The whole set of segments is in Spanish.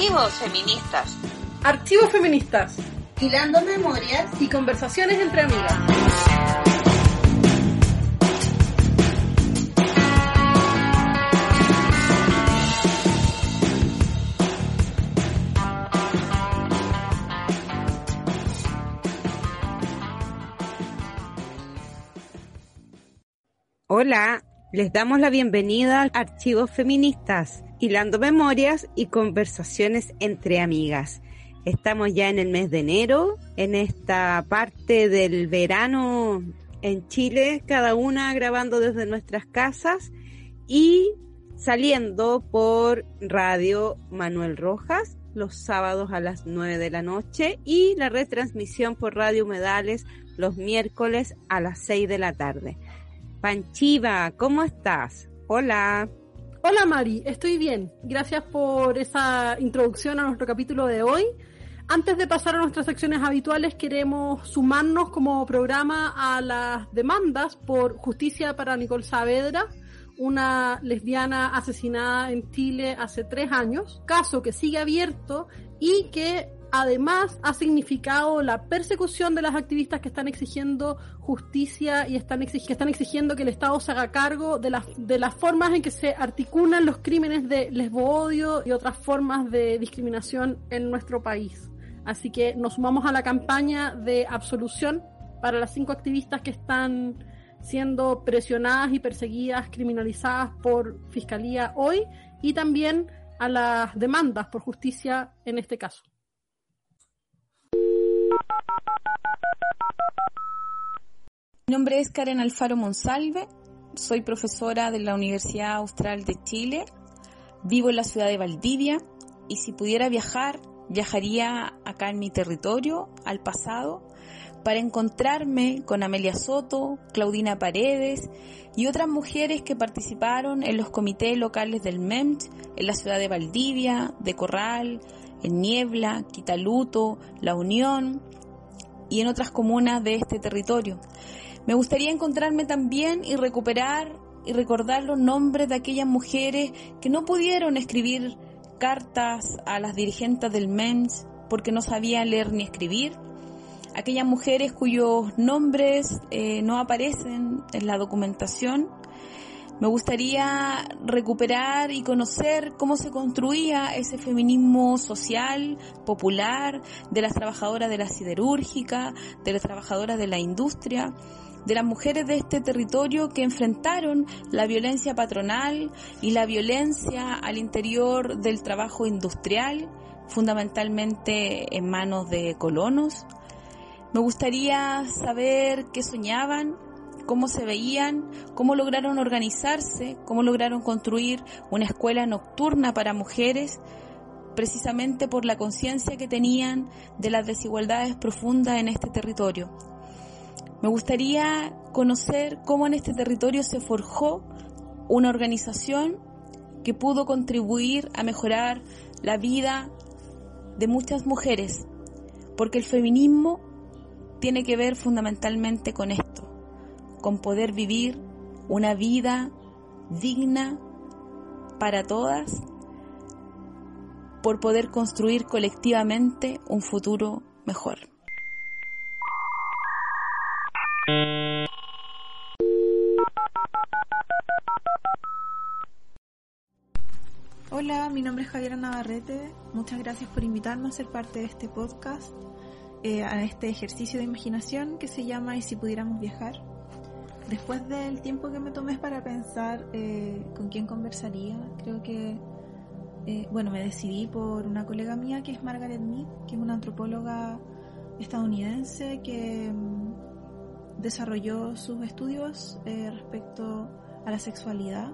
Archivos feministas. Archivos feministas. Hilando memorias y conversaciones entre amigas. Hola, les damos la bienvenida a Archivos Feministas, hilando memorias y conversaciones entre amigas. Estamos ya en el mes de enero, en esta parte del verano en Chile, cada una grabando desde nuestras casas y saliendo por Radio Manuel Rojas los sábados a las 9 de la noche y la retransmisión por Radio Humedales los miércoles a las 6 de la tarde. Panchiva, ¿cómo estás? Hola. Hola Mari, estoy bien. Gracias por esa introducción a nuestro capítulo de hoy. Antes de pasar a nuestras secciones habituales, queremos sumarnos como programa a las demandas por justicia para Nicole Saavedra, una lesbiana asesinada en Chile hace tres años, caso que sigue abierto y que además ha significado la persecución de las activistas que están exigiendo justicia y están que están exigiendo que el Estado se haga cargo de las, de las formas en que se articulan los crímenes de lesbo-odio y otras formas de discriminación en nuestro país. Así que nos sumamos a la campaña de absolución para las cinco activistas que están siendo presionadas y perseguidas, criminalizadas por Fiscalía hoy y también a las demandas por justicia en este caso. Mi nombre es Karen Alfaro Monsalve, soy profesora de la Universidad Austral de Chile, vivo en la ciudad de Valdivia y si pudiera viajar, viajaría acá en mi territorio, al pasado, para encontrarme con Amelia Soto, Claudina Paredes y otras mujeres que participaron en los comités locales del MEMT en la ciudad de Valdivia, de Corral, en Niebla, Quitaluto, La Unión y en otras comunas de este territorio. Me gustaría encontrarme también y recuperar y recordar los nombres de aquellas mujeres que no pudieron escribir cartas a las dirigentes del MEMS porque no sabían leer ni escribir, aquellas mujeres cuyos nombres eh, no aparecen en la documentación me gustaría recuperar y conocer cómo se construía ese feminismo social, popular, de las trabajadoras de la siderúrgica, de las trabajadoras de la industria, de las mujeres de este territorio que enfrentaron la violencia patronal y la violencia al interior del trabajo industrial, fundamentalmente en manos de colonos. Me gustaría saber qué soñaban, cómo se veían, cómo lograron organizarse, cómo lograron construir una escuela nocturna para mujeres, precisamente por la conciencia que tenían de las desigualdades profundas en este territorio. Me gustaría conocer cómo en este territorio se forjó una organización que pudo contribuir a mejorar la vida de muchas mujeres, porque el feminismo tiene que ver fundamentalmente con esto, con poder vivir una vida digna para todas, por poder construir colectivamente un futuro mejor. Hola, mi nombre es Javiera Navarrete. Muchas gracias por invitarme a ser parte de este podcast, eh, a este ejercicio de imaginación que se llama ¿Y si pudiéramos viajar? Después del tiempo que me tomé para pensar eh, con quién conversaría, creo que, eh, bueno, me decidí por una colega mía que es Margaret Mead, que es una antropóloga estadounidense que mm, desarrolló sus estudios eh, respecto a la sexualidad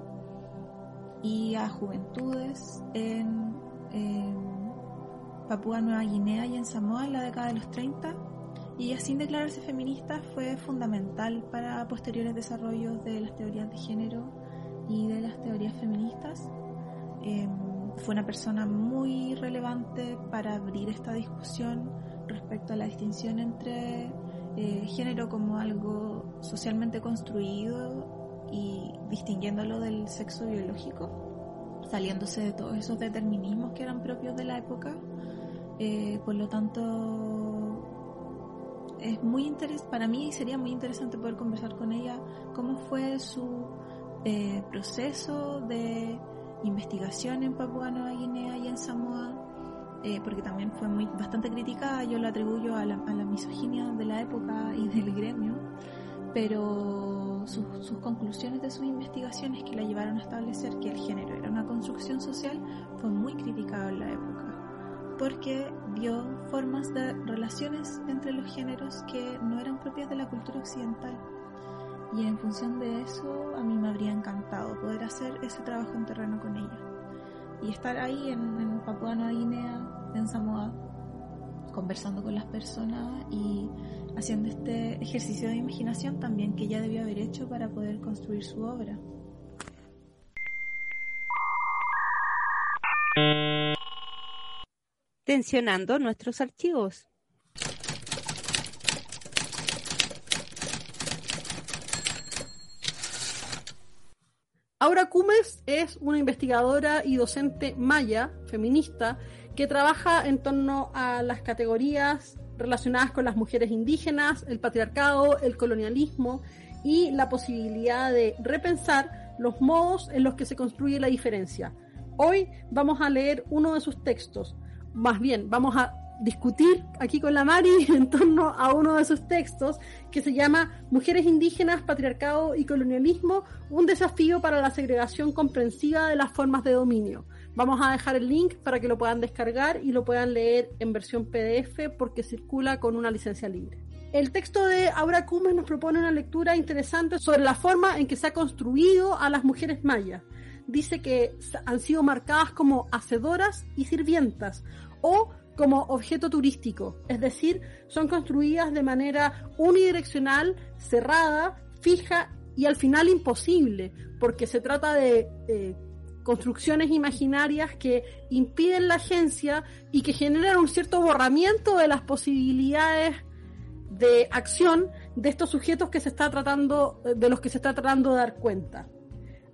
y a juventudes en, Papúa Nueva Guinea y en Samoa en la década de los 30 y ella sin declararse feminista fue fundamental para posteriores desarrollos de las teorías de género y de las teorías feministas. Em, fue una persona muy relevante para abrir esta discusión respecto a la distinción entre eh, género como algo socialmente construido y distinguiéndolo del sexo biológico. saliéndose de todos esos determinismos que eran propios de la época. Eh, por lo tanto, es muy interes para mí sería muy interesante poder conversar con ella cómo fue su eh, proceso de investigación en Papua Nueva Guinea y en Samoa, eh, porque también fue muy bastante criticada, yo lo atribuyo a la, a la misoginia de la época y del gremio, pero sus, sus, conclusiones de sus investigaciones que la llevaron a establecer que el género era una construcción social fue muy criticado en la época, porque vio formas de relaciones entre los géneros que no eran propias de la cultura occidental. Y en función de eso, a mí me habría encantado poder hacer ese trabajo en terreno con ella. Y estar ahí en, en Papua Nueva Guinea, en Samoa, conversando con las personas y haciendo este ejercicio de imaginación también que ella debió haber hecho para poder construir su obra. Tensionando nuestros archivos. Aura Cumes es una investigadora y docente maya, feminista, que trabaja en torno a las categorías relacionadas con las mujeres indígenas, el patriarcado, el colonialismo y la posibilidad de repensar los modos en los que se construye la diferencia. Hoy vamos a leer uno de sus textos, más bien vamos a discutir aquí con la Mari en torno a uno de sus textos que se llama Mujeres indígenas, patriarcado y colonialismo, un desafío para la segregación comprensiva de las formas de dominio. Vamos a dejar el link para que lo puedan descargar y lo puedan leer en versión PDF porque circula con una licencia libre. El texto de Aura Cumes nos propone una lectura interesante sobre la forma en que se ha construido a las mujeres mayas. Dice que han sido marcadas como hacedoras y sirvientas o como objeto turístico, es decir, son construidas de manera unidireccional, cerrada, fija y al final imposible, porque se trata de eh, construcciones imaginarias que impiden la agencia y que generan un cierto borramiento de las posibilidades de acción de estos sujetos que se está tratando, de los que se está tratando de dar cuenta.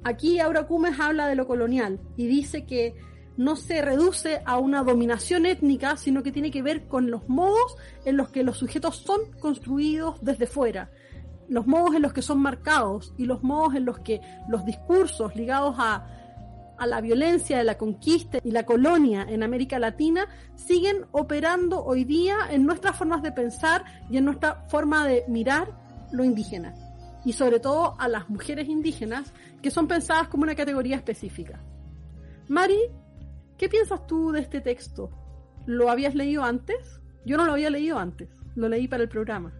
Aquí Aura Cumes habla de lo colonial y dice que no se reduce a una dominación étnica, sino que tiene que ver con los modos en los que los sujetos son construidos desde fuera, los modos en los que son marcados y los modos en los que los discursos ligados a, a la violencia de la conquista y la colonia en América Latina siguen operando hoy día en nuestras formas de pensar y en nuestra forma de mirar lo indígena y sobre todo a las mujeres indígenas que son pensadas como una categoría específica. Mari ¿Qué piensas tú de este texto? ¿Lo habías leído antes? Yo no lo había leído antes, lo leí para el programa.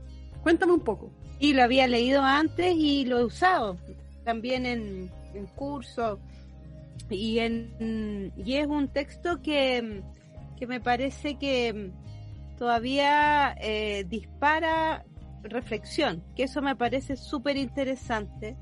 Cuéntame un poco. Y lo había leído antes y lo he usado también en, en curso. Y, en, y es un texto que, que me parece que todavía eh, dispara reflexión, que eso me parece súper interesante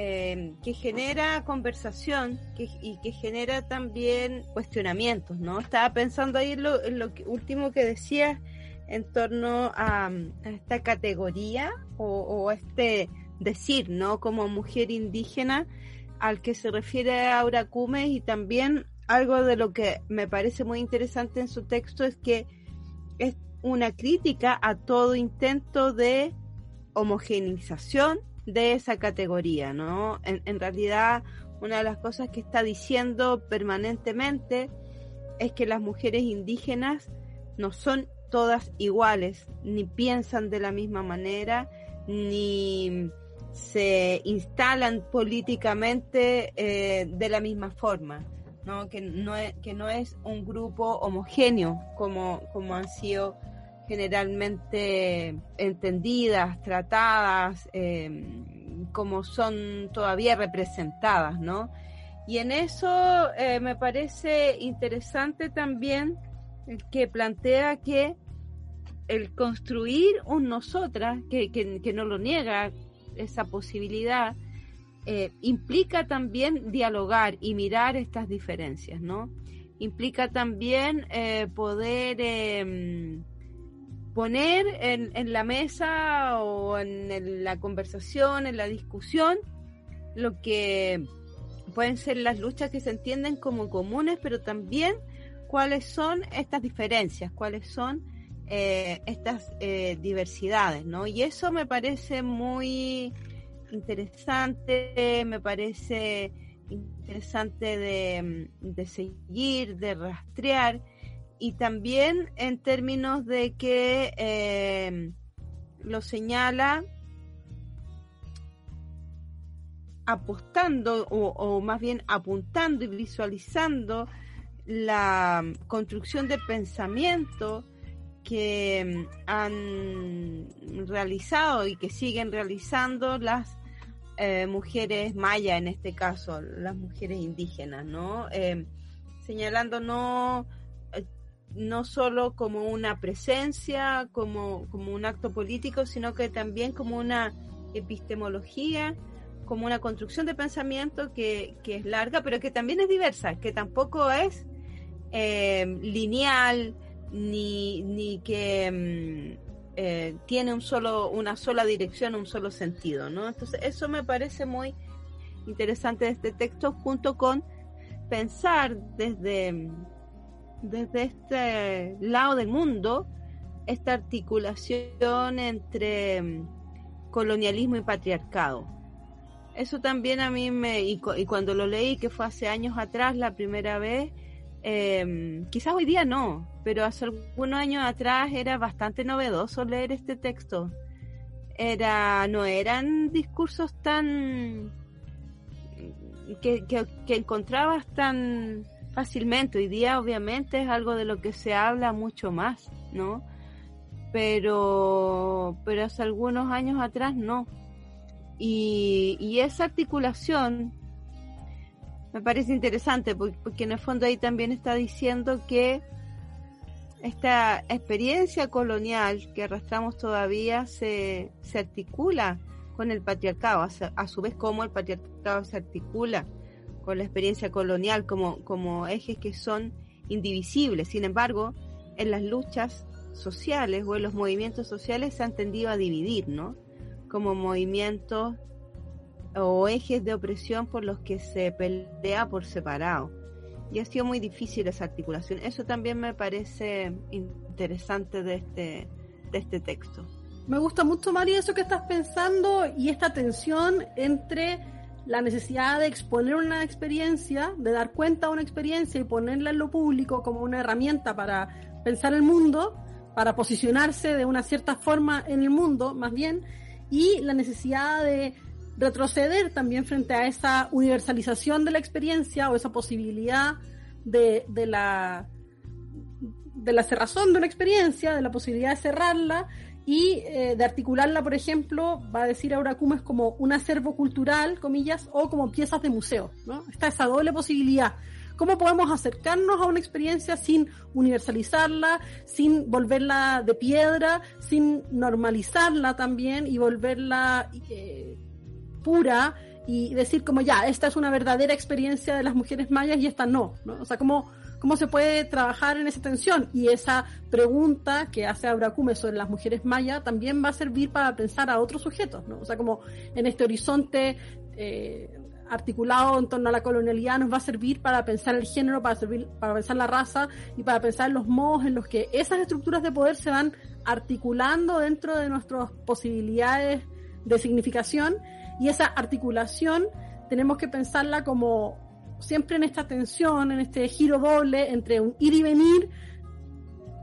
eh, que genera conversación y que genera también cuestionamientos, ¿no? Estaba pensando ahí lo, lo que, último que decías en torno a, a esta categoría o, o, este decir, ¿no? Como mujer indígena al que se refiere Aura Cumes y también algo de lo que me parece muy interesante en su texto es que es una crítica a todo intento de homogenización de esa categoría, ¿no? En, realidad, una de las cosas que está diciendo permanentemente es que las mujeres indígenas no son todas iguales, ni piensan de la misma manera, ni se instalan políticamente eh, de la misma forma, ¿no? Que, no es, que no es un grupo homogéneo como, como han sido generalmente entendidas, tratadas, eh, como son todavía representadas, ¿no? Y en eso eh, me parece interesante también que plantea que el construir un nosotras, que, que, que no lo niega esa posibilidad, eh, implica también dialogar y mirar estas diferencias, ¿no? Implica también poder eh, poner en, la mesa o en la conversación, en la discusión, lo que pueden ser las luchas que se entienden como comunes, pero también cuáles son estas diferencias, cuáles son eh, estas eh, diversidades, ¿no? Y eso me parece muy interesante, me parece interesante de seguir, de rastrear, y también en términos de que eh, lo señala apostando o, más bien apuntando y visualizando la construcción de pensamiento que mm, han realizado y que siguen realizando las eh, mujeres mayas, en este caso, las mujeres indígenas, ¿no? Eh, señalando no, no solo como una presencia, como, como un acto político, sino que también como una epistemología como una construcción de pensamiento que, es larga, pero que también es diversa, que tampoco es eh, lineal, ni, ni que mm, eh, tiene un solo, una sola dirección, un solo sentido, ¿no? Entonces, eso me parece muy interesante de este texto, junto con pensar desde, desde este lado del mundo esta articulación entre mm, colonialismo y patriarcado eso también a mí me, y, cuando lo leí, que fue hace años atrás la primera vez, eh, quizás hoy día no, pero hace algunos años atrás era bastante novedoso leer este texto. Era, no eran discursos tan que, que encontrabas tan fácilmente. Hoy día obviamente es algo de lo que se habla mucho más, ¿no? Pero, pero hace algunos años atrás no. Y, esa articulación me parece interesante porque, en el fondo ahí también está diciendo que esta experiencia colonial que arrastramos todavía se, se articula con el patriarcado, a, su vez como el patriarcado se articula con la experiencia colonial como, como ejes que son indivisibles. Sin embargo, en las luchas sociales o en los movimientos sociales se han tendido a dividir, ¿no? como movimientos o ejes de opresión por los que se pelea por separado. Y ha sido muy difícil esa articulación. Eso también me parece interesante de este, de este texto. Me gusta mucho, María, eso que estás pensando y esta tensión entre la necesidad de exponer una experiencia, de dar cuenta de una experiencia y ponerla en lo público como una herramienta para pensar el mundo, para posicionarse de una cierta forma en el mundo, más bien, y la necesidad de retroceder también frente a esa universalización de la experiencia o esa posibilidad de, de la de la cerrazón de una experiencia, de la posibilidad de cerrarla y eh, de articularla, por ejemplo, va a decir Aura Cumes como un acervo cultural, comillas, o como piezas de museo, ¿no? Está esa doble posibilidad ¿Cómo podemos acercarnos a una experiencia sin universalizarla, sin volverla de piedra, sin normalizarla también y volverla eh, pura y decir como ya, esta es una verdadera experiencia de las mujeres mayas y esta no, ¿no? O sea, ¿cómo, cómo se puede trabajar en esa tensión? Y esa pregunta que hace Abracume sobre las mujeres mayas también va a servir para pensar a otros sujetos, ¿no? O sea, como en este horizonte eh, articulado en torno a la colonialidad nos va a servir para pensar el género, para servir, para pensar la raza y para pensar los modos en los que esas estructuras de poder se van articulando dentro de nuestras posibilidades de significación y esa articulación tenemos que pensarla como siempre en esta tensión, en este giro doble entre un ir y venir,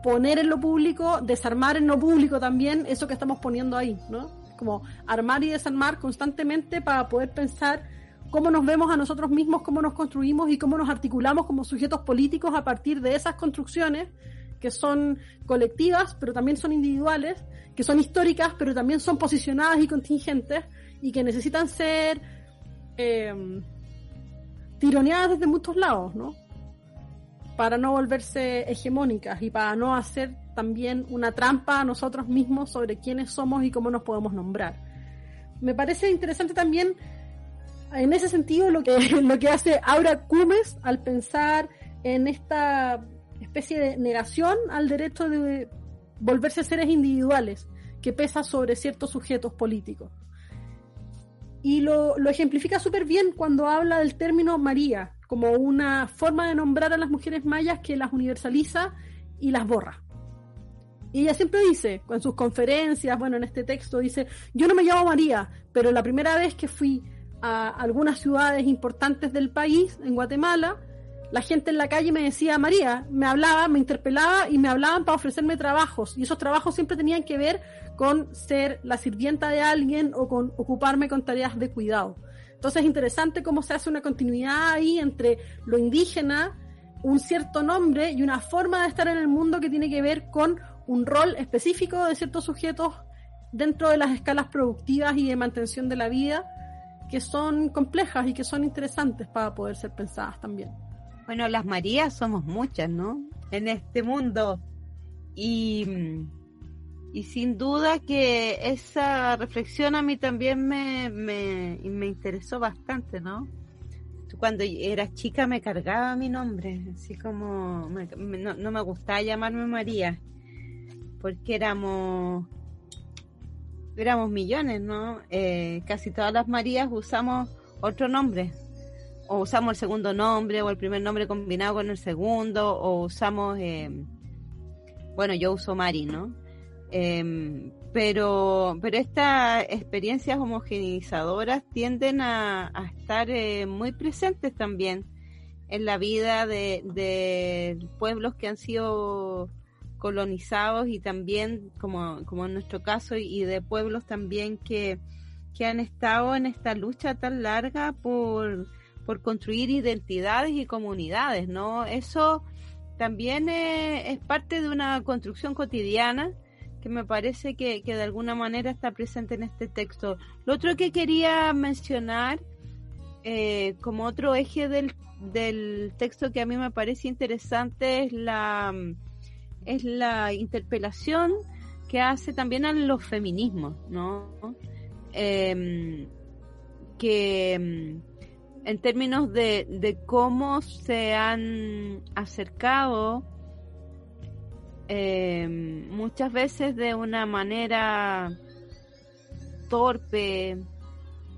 poner en lo público, desarmar en lo público también eso que estamos poniendo ahí, ¿no? Como armar y desarmar constantemente para poder pensar cómo nos vemos a nosotros mismos, cómo nos construimos y cómo nos articulamos como sujetos políticos a partir de esas construcciones que son colectivas, pero también son individuales, que son históricas, pero también son posicionadas y contingentes, y que necesitan ser eh, tironeadas desde muchos lados, ¿no? Para no volverse hegemónicas y para no hacer también una trampa a nosotros mismos sobre quiénes somos y cómo nos podemos nombrar. Me parece interesante también en ese sentido lo que, lo que hace Aura Cumes al pensar en esta especie de negación al derecho de volverse seres individuales que pesa sobre ciertos sujetos políticos. Y lo, lo ejemplifica súper bien cuando habla del término María, como una forma de nombrar a las mujeres mayas que las universaliza y las borra. Y ella siempre dice, con sus conferencias, bueno, en este texto dice, yo no me llamo María, pero la primera vez que fui a algunas ciudades importantes del país, en Guatemala, la gente en la calle me decía María, me hablaba, me interpelaba y me hablaban para ofrecerme trabajos. Y esos trabajos siempre tenían que ver con ser la sirvienta de alguien o con ocuparme con tareas de cuidado. Entonces es interesante cómo se hace una continuidad ahí entre lo indígena, un cierto nombre y una forma de estar en el mundo que tiene que ver con un rol específico de ciertos sujetos dentro de las escalas productivas y de mantención de la vida que son complejas y que son interesantes para poder ser pensadas también. Bueno, las Marías somos muchas, ¿no? En este mundo. Y, y sin duda que esa reflexión a mí también me, me, me interesó bastante, ¿no? Cuando era chica me cargaba mi nombre, así como no, no me gustaba llamarme María porque éramos éramos millones, ¿no? Eh, casi todas las Marías usamos otro nombre, o usamos el segundo nombre, o el primer nombre combinado con el segundo, o usamos, eh, bueno, yo uso Mari, ¿no? Em, pero, pero estas experiencias homogenizadoras tienden a, estar eh, muy presentes también en la vida de, de pueblos que han sido colonizados y también, como, como en nuestro caso, y de pueblos también que, que han estado en esta lucha tan larga por, por construir identidades y comunidades, ¿no? Eso también es, parte de una construcción cotidiana que me parece que, que, de alguna manera está presente en este texto. Lo otro que quería mencionar eh, como otro eje del, del texto que a mí me parece interesante es la es la interpelación que hace también a los feminismos, ¿no? Em, que em, en términos de, cómo se han acercado em, muchas veces de una manera torpe,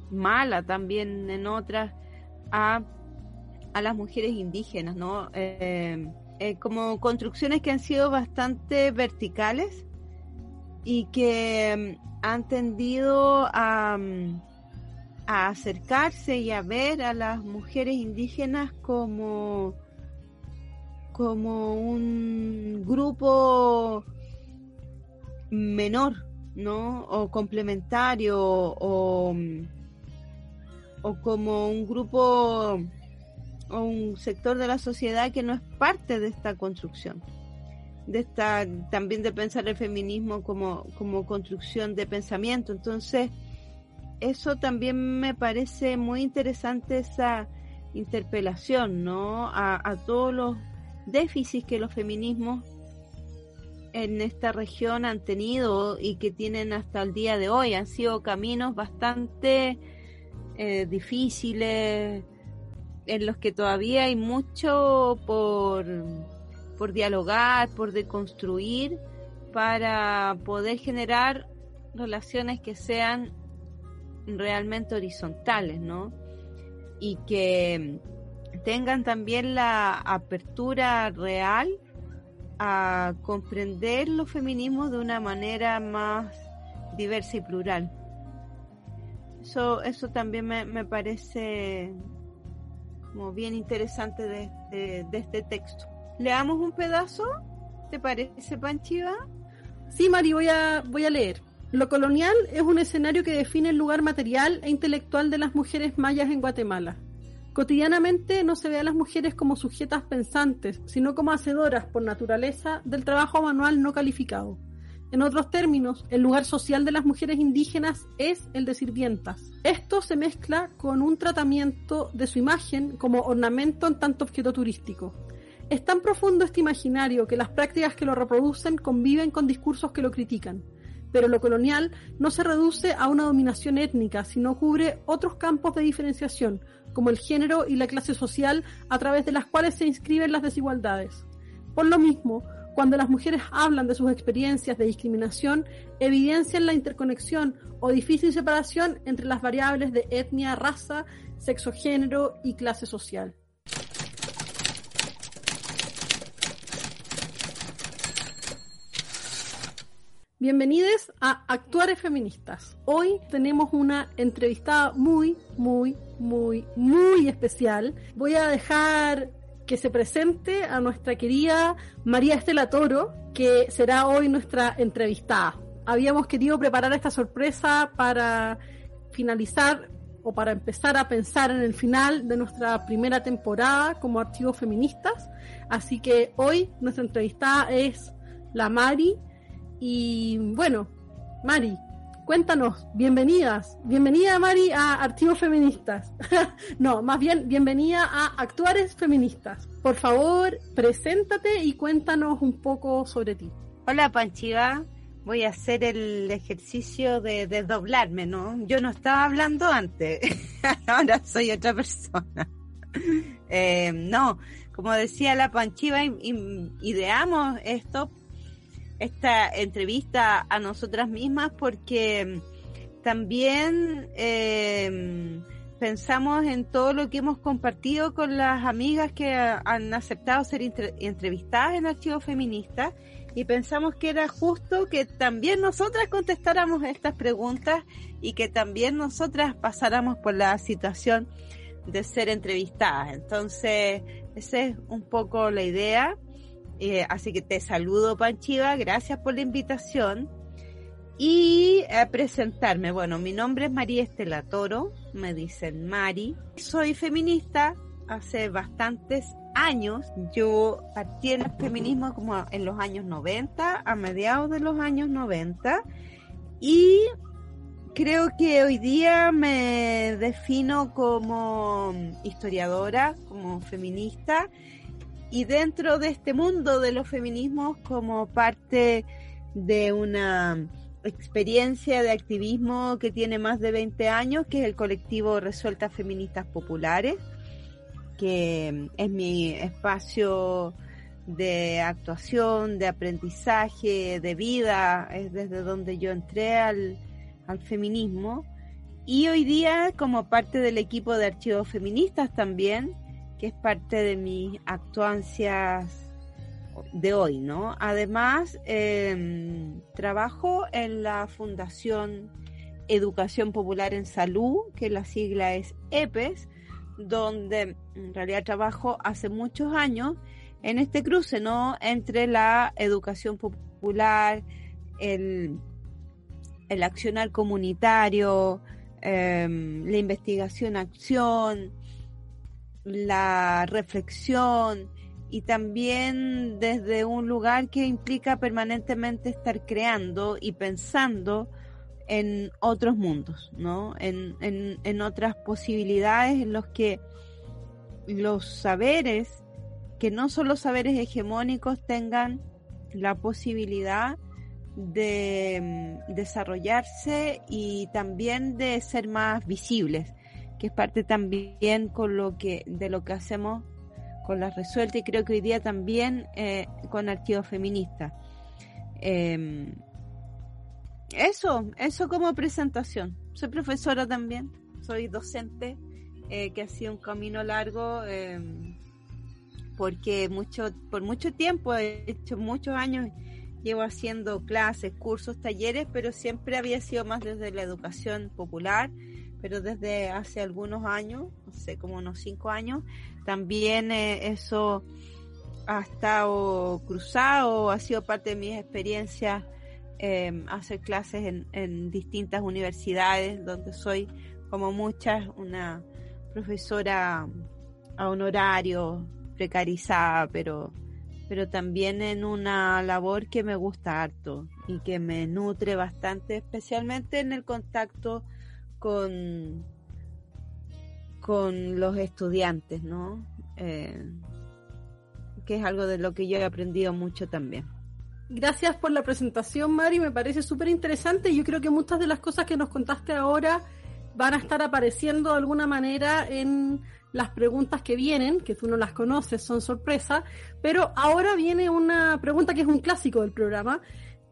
mala también en otras, a, a las mujeres indígenas, ¿no? Eh, como construcciones que han sido bastante verticales y que mm, han tendido a, mm, a, acercarse y a ver a las mujeres indígenas como, como un grupo menor, ¿no? O complementario o, o como un grupo o un sector de la sociedad que no es parte de esta construcción, de esta también de pensar el feminismo como, como construcción de pensamiento. Entonces, eso también me parece muy interesante esa interpelación, ¿no? A, todos los déficits que los feminismos en esta región han tenido y que tienen hasta el día de hoy. Han sido caminos bastante eh, difíciles, en los que todavía hay mucho por, por dialogar, por deconstruir, para poder generar relaciones que sean realmente horizontales, ¿no? Y que tengan también la apertura real a comprender los feminismos de una manera más diversa y plural. Eso, eso también me, me parece como bien interesante de, este texto. ¿Leamos un pedazo? ¿Te parece, Panchiva? Sí, Mari, voy a, voy a leer. Lo colonial es un escenario que define el lugar material e intelectual de las mujeres mayas en Guatemala. Cotidianamente no se ve a las mujeres como sujetas pensantes, sino como hacedoras por naturaleza del trabajo manual no calificado. En otros términos, el lugar social de las mujeres indígenas es el de sirvientas. Esto se mezcla con un tratamiento de su imagen como ornamento en tanto objeto turístico. Es tan profundo este imaginario que las prácticas que lo reproducen conviven con discursos que lo critican. Pero lo colonial no se reduce a una dominación étnica, sino cubre otros campos de diferenciación, como el género y la clase social, a través de las cuales se inscriben las desigualdades. Por lo mismo, Cuando las mujeres hablan de sus experiencias de discriminación, evidencian la interconexión o difícil separación entre las variables de etnia, raza, sexo, género y clase social. Bienvenidos a Actuares Feministas. Hoy tenemos una entrevistada muy, muy, muy, muy especial. Voy a dejar que se presente a nuestra querida María Estela Toro, que será hoy nuestra entrevistada. Habíamos querido preparar esta sorpresa para finalizar o para empezar a pensar en el final de nuestra primera temporada como archivos feministas. Así que hoy nuestra entrevistada es la Mari. Y bueno, Mari, Cuéntanos, bienvenidas, bienvenida Mari a Archivos Feministas. no, más bien bienvenida a Actuares Feministas. Por favor, preséntate y cuéntanos un poco sobre ti. Hola Panchiva, voy a hacer el ejercicio de desdoblarme, ¿no? Yo no estaba hablando antes, ahora soy otra persona. Eh, no, como decía la Panchiva, ideamos esto esta entrevista a nosotras mismas porque también eh, pensamos en todo lo que hemos compartido con las amigas que han aceptado ser entrevistadas en Archivo Feminista y pensamos que era justo que también nosotras contestáramos estas preguntas y que también nosotras pasáramos por la situación de ser entrevistadas. Entonces, esa es un poco la idea. Eh, así que te saludo, Panchiva, gracias por la invitación. Y a presentarme, bueno, mi nombre es María Estela Toro, me dicen Mari. Soy feminista hace bastantes años. Yo partí en el feminismo como en los años 90, a mediados de los años 90. Y creo que hoy día me defino como historiadora, como feminista y dentro de este mundo de los feminismos como parte de una experiencia de activismo que tiene más de 20 años, que es el colectivo Resueltas Feministas Populares, que es mi espacio de actuación, de aprendizaje, de vida, es desde donde yo entré al, al feminismo. Y hoy día, como parte del equipo de archivos feministas también, que es parte de mis actuancias de hoy, ¿no? Además, em, trabajo en la Fundación Educación Popular en Salud, que la sigla es EPES, donde en realidad trabajo hace muchos años en este cruce, ¿no? Entre la educación popular, el, el accionar comunitario, em, la investigación-acción, la reflexión y también desde un lugar que implica permanentemente estar creando y pensando en otros mundos, ¿no? En, en, otras posibilidades en los que los saberes, que no son los saberes hegemónicos, tengan la posibilidad de mm, desarrollarse y también de ser más visibles que es parte también con lo que, de lo que hacemos con la resuelta y creo que hoy día también eh, con Archivo Feminista. Em, eso, eso como presentación. Soy profesora también, soy docente, eh, que ha sido un camino largo, em, porque mucho, por mucho tiempo, he hecho muchos años, llevo haciendo clases, cursos, talleres, pero siempre había sido más desde la educación popular pero desde hace algunos años, no sé, como unos cinco años, también eh, eso ha estado cruzado, ha sido parte de mis experiencias eh, hacer clases en, en, distintas universidades, donde soy, como muchas, una profesora a honorario, precarizada, pero, pero también en una labor que me gusta harto y que me nutre bastante, especialmente en el contacto con, con los estudiantes, ¿no? Eh, que es algo de lo que yo he aprendido mucho también. Gracias por la presentación, Mari, me parece súper interesante. Yo creo que muchas de las cosas que nos contaste ahora van a estar apareciendo de alguna manera en las preguntas que vienen, que tú no las conoces, son sorpresa, pero ahora viene una pregunta que es un clásico del programa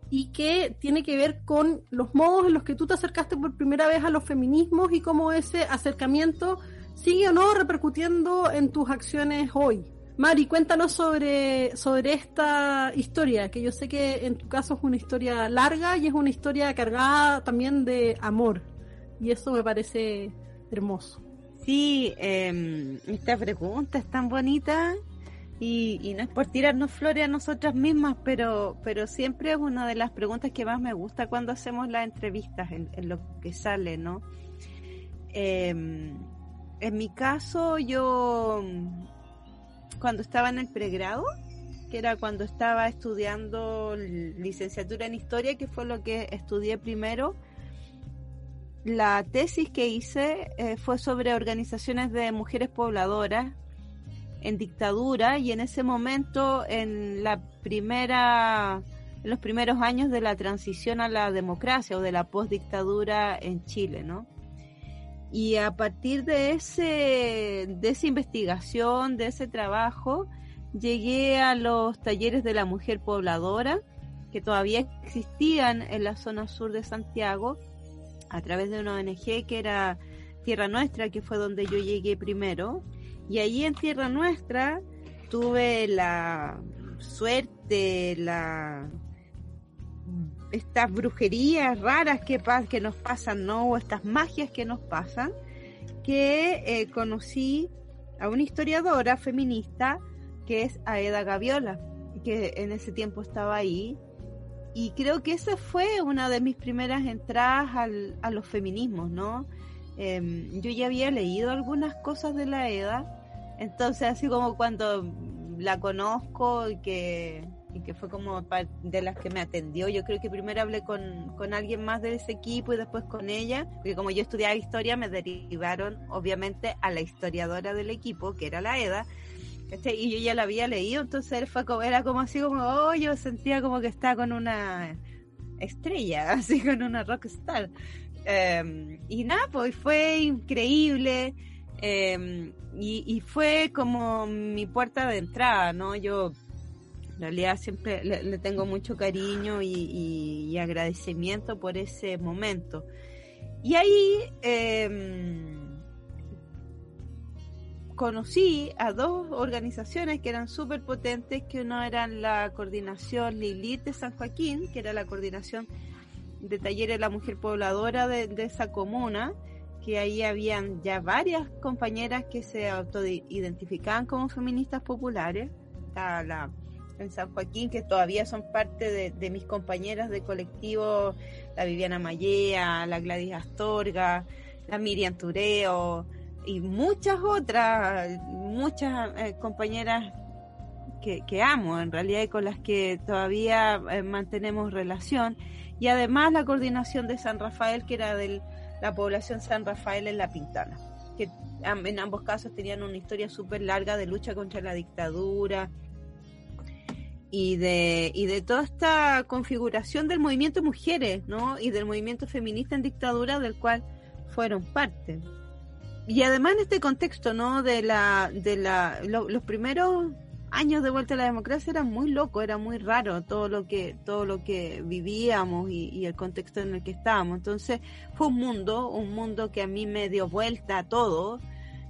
y que tiene que ver con los modos en los que tú te acercaste por primera vez a los feminismos y cómo ese acercamiento sigue o no repercutiendo en tus acciones hoy. Mari, cuéntanos sobre, sobre esta historia, que yo sé que en tu caso es una historia larga y es una historia cargada también de amor. Y eso me parece hermoso. Sí, eh, esta pregunta es tan bonita y, y, no es por tirarnos flores a nosotras mismas, pero, pero siempre es una de las preguntas que más me gusta cuando hacemos las entrevistas, en, lo que sale, ¿no? Eh, en mi caso, yo cuando estaba en el pregrado, que era cuando estaba estudiando licenciatura en historia, que fue lo que estudié primero, la tesis que hice eh, fue sobre organizaciones de mujeres pobladoras en dictadura y en ese momento en la primera en los primeros años de la transición a la democracia o de la postdictadura en Chile, ¿no? Y a partir de, ese, de esa investigación, de ese trabajo, llegué a los talleres de la mujer pobladora, que todavía existían en la zona sur de Santiago, a través de una ONG que era Tierra Nuestra, que fue donde yo llegué primero. Y allí en Tierra Nuestra tuve la suerte, la estas brujerías raras que, que nos pasan, ¿no? O estas magias que nos pasan, que eh, conocí a una historiadora feminista que es Aeda Gaviola, que en ese tiempo estaba ahí. Y creo que esa fue una de mis primeras entradas al, a los feminismos, ¿no? Eh, yo ya había leído algunas cosas de la Aeda, entonces así como cuando la conozco y que y que fue como de las que me atendió. Yo creo que primero hablé con, con, alguien más de ese equipo y después con ella, porque como yo estudiaba historia, me derivaron obviamente a la historiadora del equipo, que era la EDA, y yo ya la había leído, entonces fue como, era como así como, oh, yo sentía como que estaba con una estrella, así con una rockstar. Eh, y nada, pues fue increíble. Eh, y, fue como mi puerta de entrada, ¿no? Yo en realidad siempre le, tengo mucho cariño y, agradecimiento por ese momento. Y ahí em, conocí a dos organizaciones que eran súper potentes, que uno era la coordinación Lilith de San Joaquín, que era la coordinación de talleres de la mujer pobladora de esa comuna, que ahí habían ya varias compañeras que se autoidentificaban como feministas populares. Estaba la en San Joaquín, que todavía son parte de, mis compañeras de colectivo, la Viviana Mallea, la Gladys Astorga, la Miriam Tureo y muchas otras, muchas eh, compañeras que, amo en realidad y con las que todavía eh, mantenemos relación. Y además la coordinación de San Rafael, que era de la población San Rafael en La Pintana, que en ambos casos tenían una historia súper larga de lucha contra la dictadura, y de, y de toda esta configuración del movimiento mujeres, ¿no? Y del movimiento feminista en dictadura del cual fueron parte. Y además en este contexto, ¿no? De la, de la, los primeros años de vuelta a la democracia eran muy locos, era muy raro todo lo que, todo lo que vivíamos y, el contexto en el que estábamos. Entonces fue un mundo, un mundo que a mí me dio vuelta a todo,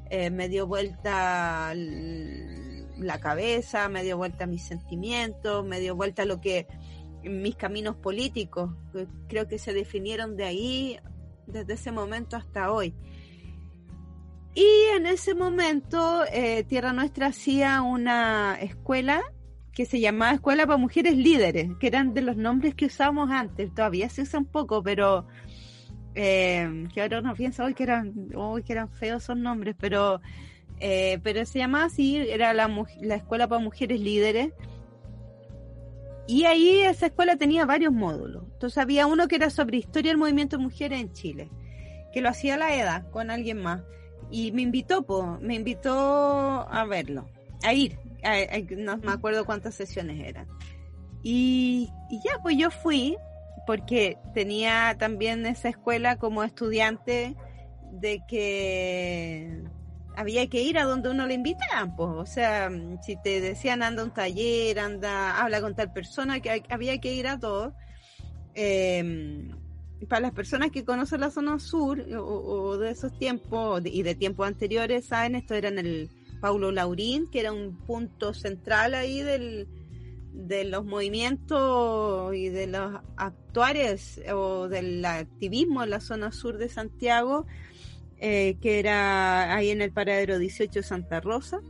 eh, me dio vuelta la cabeza, me dio vuelta mis sentimientos, me dio vuelta lo que mis caminos políticos, creo que se definieron de ahí, desde ese momento hasta hoy. Y en ese momento eh, Tierra Nuestra hacía una escuela que se llamaba Escuela para Mujeres Líderes, que eran de los nombres que usábamos antes, todavía se usan poco, pero eh, que ahora no pienso hoy que eran, hoy que eran feos esos nombres, pero eh, pero se llamaba así, era la, la Escuela para Mujeres Líderes. Y ahí esa escuela tenía varios módulos. Entonces había uno que era sobre historia del movimiento de mujeres en Chile, que lo hacía la EDA con alguien más. Y me invitó, me invitó a verlo, a ir. no me acuerdo cuántas sesiones eran. Y, ya, pues yo fui, porque tenía también esa escuela como estudiante de que había que ir a donde uno le invitaban, pues, o sea, si te decían anda a un taller, anda, habla con tal persona, que había que ir a todo. Eh, para las personas que conocen la zona sur o, de esos tiempos y de tiempos anteriores, saben, esto era en el Paulo Laurín, que era un punto central ahí del, de los movimientos y de los actuales o del activismo en la zona sur de Santiago, eh, que era ahí en el paradero 18 Santa Rosa.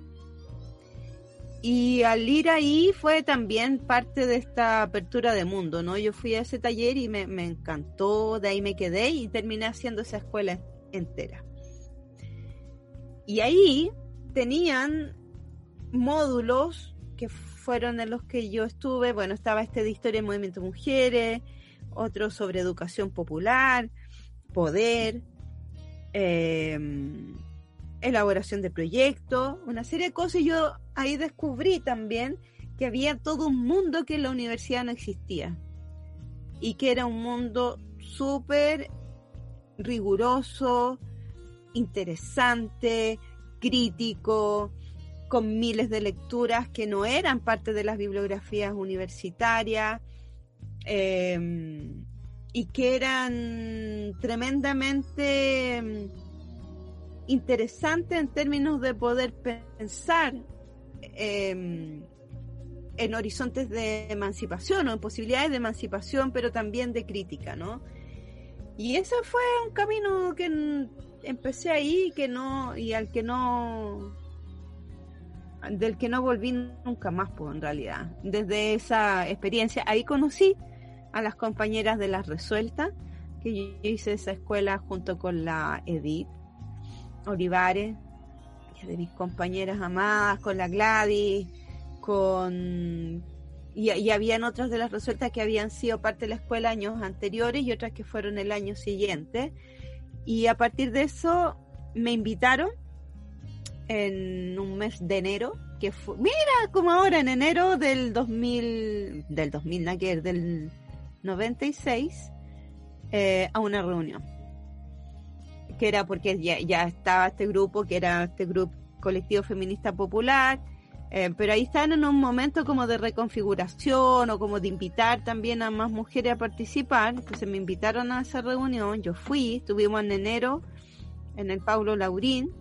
Y al ir ahí fue también parte de esta apertura de mundo, ¿no? Yo fui a ese taller y me, encantó, de ahí me quedé y terminé haciendo esa escuela entera. Y ahí tenían módulos que fueron en los que yo estuve, bueno, estaba este de historia del movimiento mujeres, otro sobre educación popular, poder, eh, elaboración de proyectos, una serie de cosas. Y yo ahí descubrí también que había todo un mundo que en la universidad no existía y que era un mundo súper riguroso, interesante, crítico, con miles de lecturas que no eran parte de las bibliografías universitarias eh, y que eran tremendamente interesante en términos de poder pensar em, en horizontes de emancipación o en posibilidades de emancipación, pero también de crítica, ¿no? Y ese fue un camino que empecé ahí que no y al que no del que no volví nunca más, pues en realidad. Desde esa experiencia ahí conocí a las compañeras de las resueltas, que yo hice esa escuela junto con la Edith Olivares, de mis compañeras amadas, con la Gladys, con... Y, y, habían otras de las resueltas que habían sido parte de la escuela años anteriores y otras que fueron el año siguiente. Y a partir de eso me invitaron en un mes de enero, que fue, mira, como ahora en enero del 2000, del 2000, del 96, eh, a una reunión que era porque ya, ya estaba este grupo, que era este grupo colectivo feminista popular, eh, pero ahí están en un momento como de reconfiguración o como de invitar también a más mujeres a participar. Entonces me invitaron a esa reunión, yo fui, estuvimos en enero en el Paulo Laurín,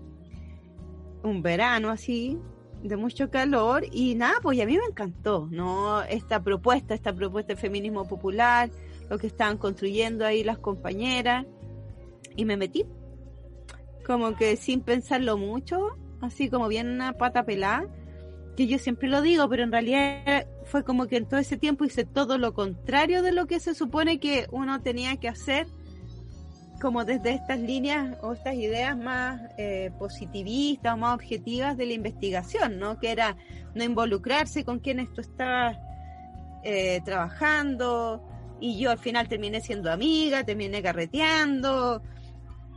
un verano así, de mucho calor y nada, pues a mí me encantó, ¿no? Esta propuesta, esta propuesta de feminismo popular, lo que estaban construyendo ahí las compañeras y me metí como que sin pensarlo mucho, así como bien una pata pelada, que yo siempre lo digo, pero en realidad fue como que en todo ese tiempo hice todo lo contrario de lo que se supone que uno tenía que hacer, como desde estas líneas o estas ideas más eh, positivistas o más objetivas de la investigación, ¿no? Que era no involucrarse con quienes tú estabas eh, trabajando, y yo al final terminé siendo amiga, terminé carreteando,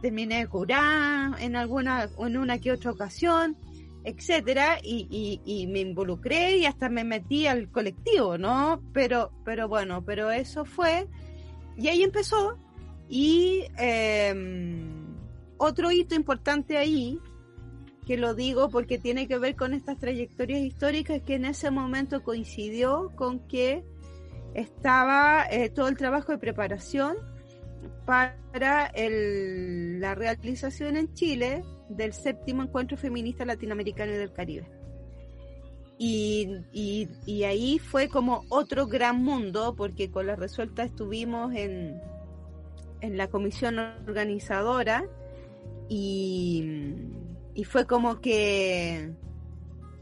terminé curada en alguna en una que otra ocasión etcétera y, y, me involucré y hasta me metí al colectivo no pero pero bueno pero eso fue y ahí empezó y em, otro hito importante ahí que lo digo porque tiene que ver con estas trayectorias históricas que en ese momento coincidió con que estaba eh, todo el trabajo de preparación para la realización en Chile del séptimo encuentro feminista latinoamericano y del Caribe. Y, ahí fue como otro gran mundo, porque con la resuelta estuvimos en, en la comisión organizadora y, fue como que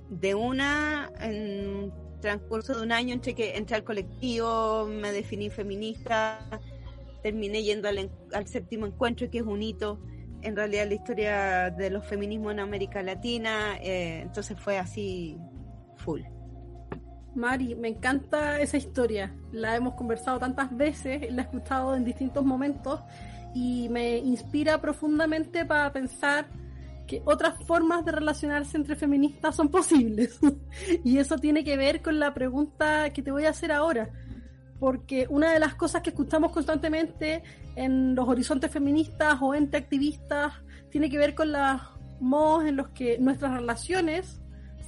de una, en transcurso de un año entre que entré al colectivo, me definí feminista, terminé yendo al, séptimo encuentro, que es un hito en realidad la historia de los feminismos en América Latina, eh, entonces fue así full. Mari, me encanta esa historia, la hemos conversado tantas veces, la he escuchado en distintos momentos y me inspira profundamente para pensar que otras formas de relacionarse entre feministas son posibles. y eso tiene que ver con la pregunta que te voy a hacer ahora porque una de las cosas que escuchamos constantemente en los horizontes feministas o entre activistas tiene que ver con los modos en los que nuestras relaciones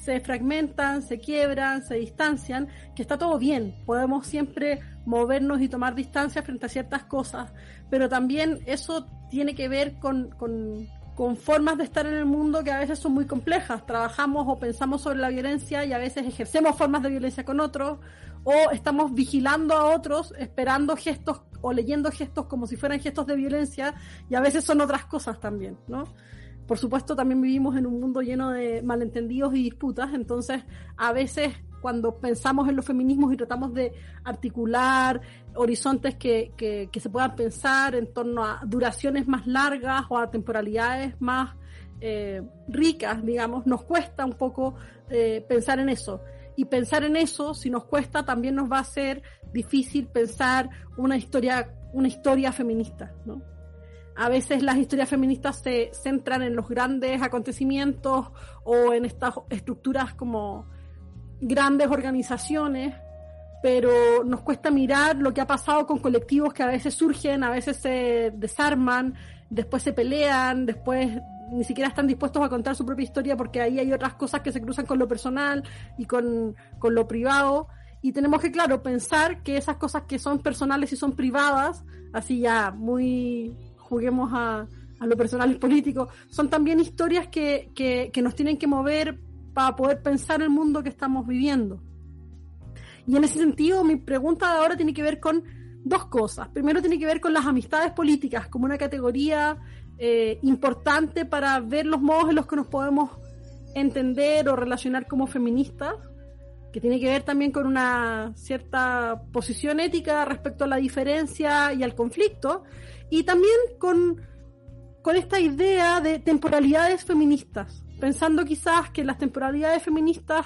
se fragmentan, se quiebran, se distancian, que está todo bien, podemos siempre movernos y tomar distancia frente a ciertas cosas, pero también eso tiene que ver con, con, con formas de estar en el mundo que a veces son muy complejas. Trabajamos o pensamos sobre la violencia y a veces ejercemos formas de violencia con otros o estamos vigilando a otros, esperando gestos o leyendo gestos como si fueran gestos de violencia y a veces son otras cosas también, ¿no? Por supuesto, también vivimos en un mundo lleno de malentendidos y disputas, entonces a veces cuando pensamos en los feminismos y tratamos de articular horizontes que, que, se puedan pensar en torno a duraciones más largas o a temporalidades más eh, ricas, digamos, nos cuesta un poco eh, pensar en eso. Y pensar en eso, si nos cuesta, también nos va a ser difícil pensar una historia, una historia feminista, ¿no? a veces las historias feministas se centran en los grandes acontecimientos o en estas estructuras como grandes organizaciones, pero nos cuesta mirar lo que ha pasado con colectivos que a veces surgen, a veces se desarman, después se pelean, después ni siquiera están dispuestos a contar su propia historia porque ahí hay otras cosas que se cruzan con lo personal y con, con lo privado. Y tenemos que, claro, pensar que esas cosas que son personales y son privadas, así ya muy juguemos a, lo personal y político, son también historias que, que, nos tienen que mover para poder pensar el mundo que estamos viviendo. Y en ese sentido, mi pregunta de ahora tiene que ver con dos cosas. Primero tiene que ver con las amistades políticas como una categoría eh, importante para ver los modos en los que nos podemos entender o relacionar como feministas, que tiene que ver también con una cierta posición ética respecto a la diferencia y al conflicto, y también con, con esta idea de temporalidades feministas, pensando quizás que las temporalidades feministas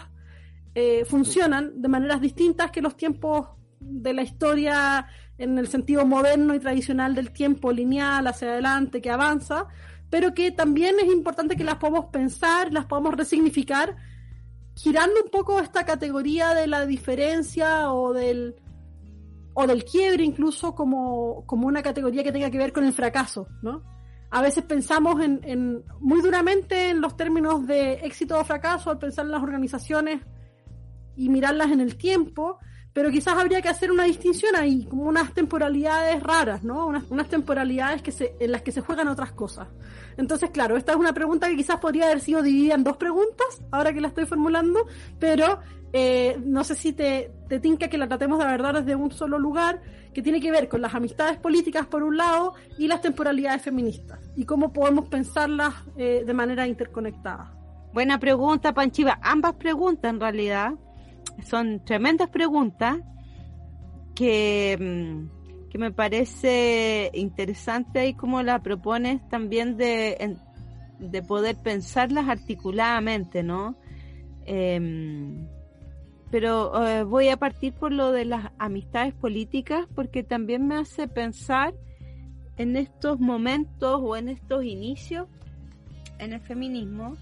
eh, funcionan de maneras distintas que los tiempos de la historia en el sentido moderno y tradicional del tiempo lineal hacia adelante que avanza, pero que también es importante que las podamos pensar, las podamos resignificar, girando un poco esta categoría de la diferencia o del, o del quiebre incluso como, como una categoría que tenga que ver con el fracaso, ¿no? A veces pensamos en, en, muy duramente en los términos de éxito o fracaso al pensar en las organizaciones y mirarlas en el tiempo, pero quizás habría que hacer una distinción ahí, como unas temporalidades raras, ¿no? Unas, temporalidades que en las que se juegan otras cosas. Entonces, claro, esta es una pregunta que quizás podría haber sido dividida en dos preguntas, ahora que la estoy formulando, pero eh, no sé si te, te tinca que la tratemos de verdad desde un solo lugar, que tiene que ver con las amistades políticas por un lado y las temporalidades feministas, y cómo podemos pensarlas eh, de manera interconectada. Buena pregunta, Panchiva. Ambas preguntas, en realidad, son tremendas preguntas que, mm, que me parece interesante y como la propones también de, de poder pensarlas articuladamente, ¿no? Em, pero eh, voy a partir por lo de las amistades políticas porque también me hace pensar en estos momentos o en estos inicios en el feminismo.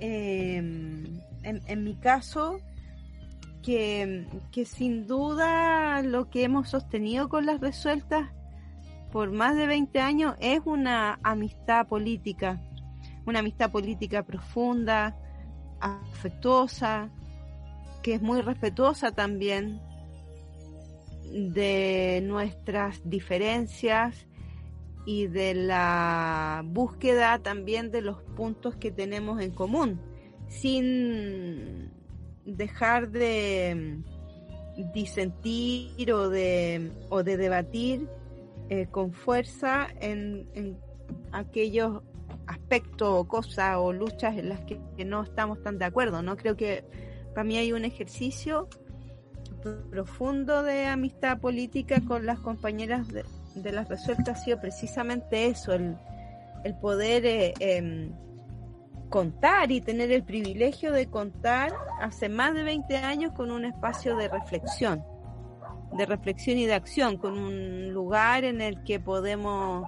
Em, en, en, mi caso, que, sin duda lo que hemos sostenido con las resueltas por más de 20 años es una amistad política, una amistad política profunda, afectuosa, que es muy respetuosa también de nuestras diferencias y de la búsqueda también de los puntos que tenemos en común, sin dejar de mm, disentir o de, o de debatir eh, con fuerza en, aquellos aspectos o cosas o luchas en las que, no estamos tan de acuerdo. No creo que para mí hay un ejercicio profundo de amistad política con las compañeras de, las resueltas ha sido precisamente eso, el, el poder eh, em, contar y tener el privilegio de contar hace más de 20 años con un espacio de reflexión, de reflexión y de acción, con un lugar en el que podemos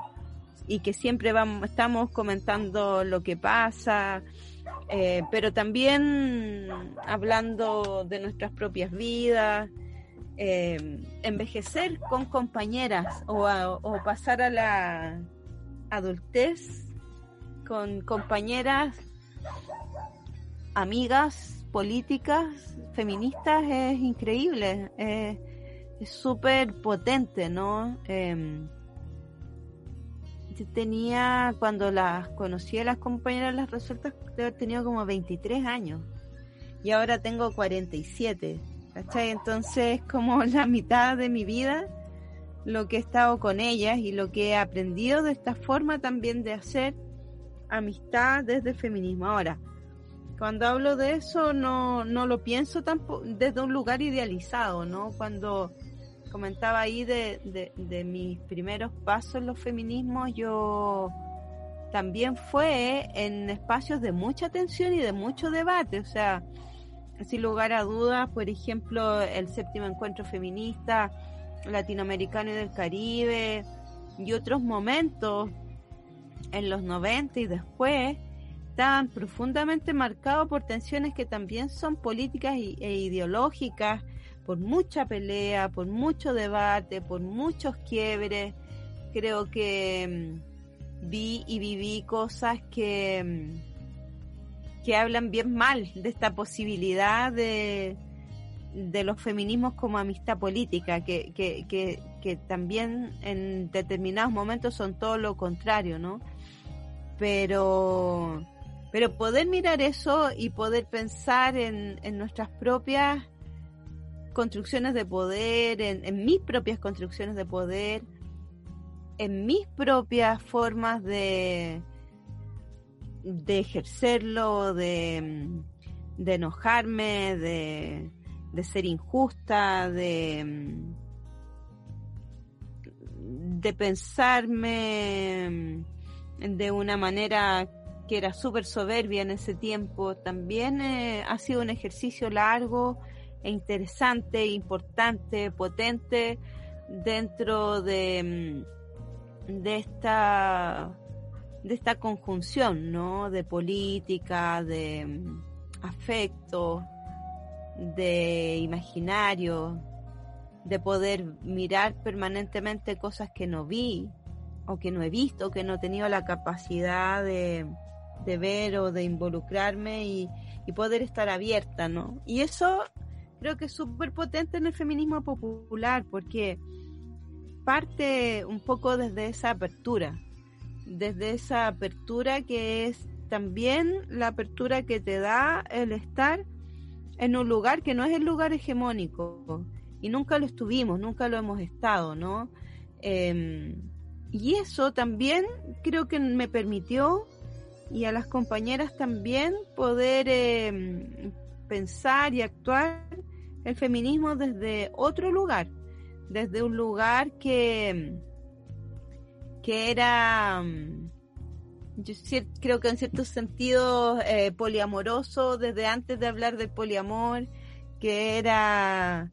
y que siempre vamos, estamos comentando lo que pasa, eh, pero también hablando de nuestras propias vidas, eh, envejecer con compañeras o, o pasar a la adultez con compañeras, amigas, políticas, feministas, es increíble. es súper potente, ¿no? Em, tenía, cuando las conocí a las compañeras las resueltas, de haber como 23 años. Y ahora tengo 47. ¿Cachai? Entonces, como la mitad de mi vida, lo que he estado con ellas y lo que he aprendido de esta forma también de hacer amistad desde el feminismo. Ahora, cuando hablo de eso, no, no lo pienso tampoco desde un lugar idealizado, ¿no? Cuando comentaba ahí de, de, mis primeros pasos en los feminismos, yo también fue en espacios de mucha tensión y de mucho debate, o sea, sin lugar a dudas, por ejemplo, el séptimo encuentro feminista latinoamericano y del Caribe y otros momentos en los 90 y después estaban profundamente marcados por tensiones que también son políticas e ideológicas por mucha pelea, por mucho debate, por muchos quiebres. Creo que mm, vi y viví cosas que, mm, que hablan bien mal de esta posibilidad de, de los feminismos como amistad política, que, que, que, que también en determinados momentos son todo lo contrario, ¿no? Pero, pero poder mirar eso y poder pensar en, en nuestras propias construcciones de poder, en, mis propias construcciones de poder, en mis propias formas de, de ejercerlo, de, de enojarme, de, de, ser injusta, de, de pensarme de una manera que era súper soberbia en ese tiempo, también eh, ha sido un ejercicio largo interesante, importante, potente dentro de, mm, de esta de esta conjunción, ¿no? De política, de mm, afecto, de imaginario, de poder mirar permanentemente cosas que no vi o que no he visto, que no he tenido la capacidad de, ver o de involucrarme y, y, poder estar abierta, ¿no? Y eso creo que es súper potente en el feminismo popular porque parte un poco desde esa apertura, desde esa apertura que es también la apertura que te da el estar en un lugar que no es el lugar hegemónico y nunca lo estuvimos, nunca lo hemos estado, ¿no? Em, y eso también creo que me permitió y a las compañeras también poder em, pensar y actuar el feminismo desde otro lugar, desde un lugar que, que era, yo creo que en ciertos sentidos eh, poliamoroso, desde antes de hablar del poliamor, que era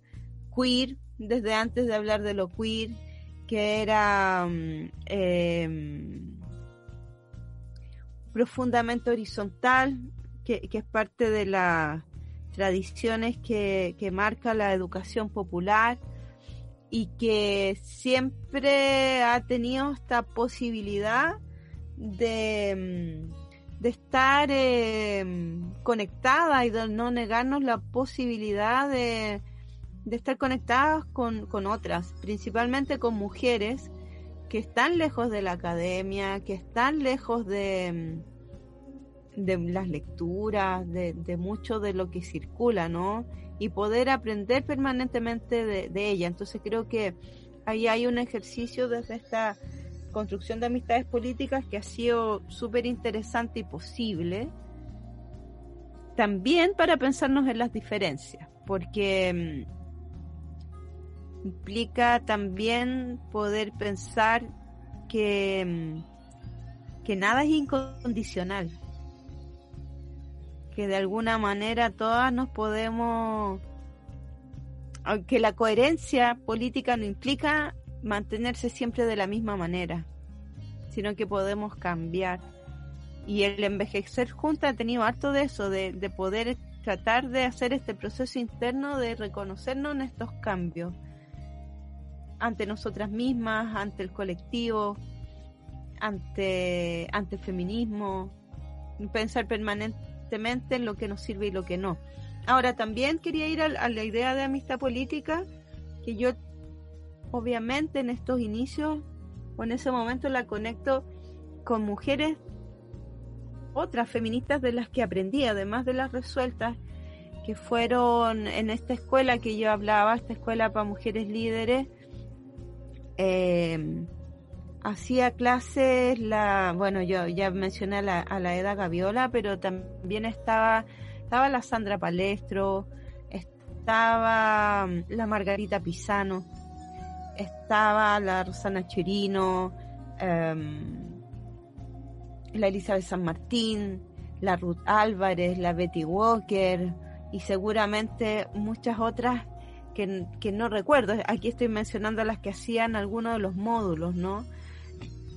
queer, desde antes de hablar de lo queer, que era em, profundamente horizontal, que, que es parte de la tradiciones que, que marca la educación popular y que siempre ha tenido esta posibilidad de, de estar eh, conectada y de no negarnos la posibilidad de, de estar conectadas con, con otras, principalmente con mujeres que están lejos de la academia, que están lejos de, de las lecturas, de, mucho de lo que circula, ¿no? Y poder aprender permanentemente de, ella. Entonces creo que ahí hay un ejercicio desde esta construcción de amistades políticas que ha sido súper interesante y posible. También para pensarnos en las diferencias, porque mm, implica también poder pensar que, mm, que nada es incondicional que de alguna manera todas nos podemos, aunque la coherencia política no implica mantenerse siempre de la misma manera, sino que podemos cambiar. Y el envejecer junta ha tenido harto de eso, de, de poder tratar de hacer este proceso interno de reconocernos en estos cambios ante nosotras mismas, ante el colectivo, ante, ante el feminismo, pensar permanentemente en lo que nos sirve y lo que no. Ahora, también quería ir a, a la idea de amistad política, que yo obviamente en estos inicios o en ese momento la conecto con mujeres, otras feministas de las que aprendí, además de las resueltas, que fueron en esta escuela que yo hablaba, esta escuela para mujeres líderes, eh, hacía clases, la, bueno, yo ya mencioné a la, a Eda Gaviola, pero también estaba, estaba la Sandra Palestro, estaba mm, la Margarita Pisano, estaba la Rosana Chirino, em, la Elizabeth San Martín, la Ruth Álvarez, la Betty Walker y seguramente muchas otras que, no recuerdo. Aquí estoy mencionando las que hacían algunos de los módulos, ¿no?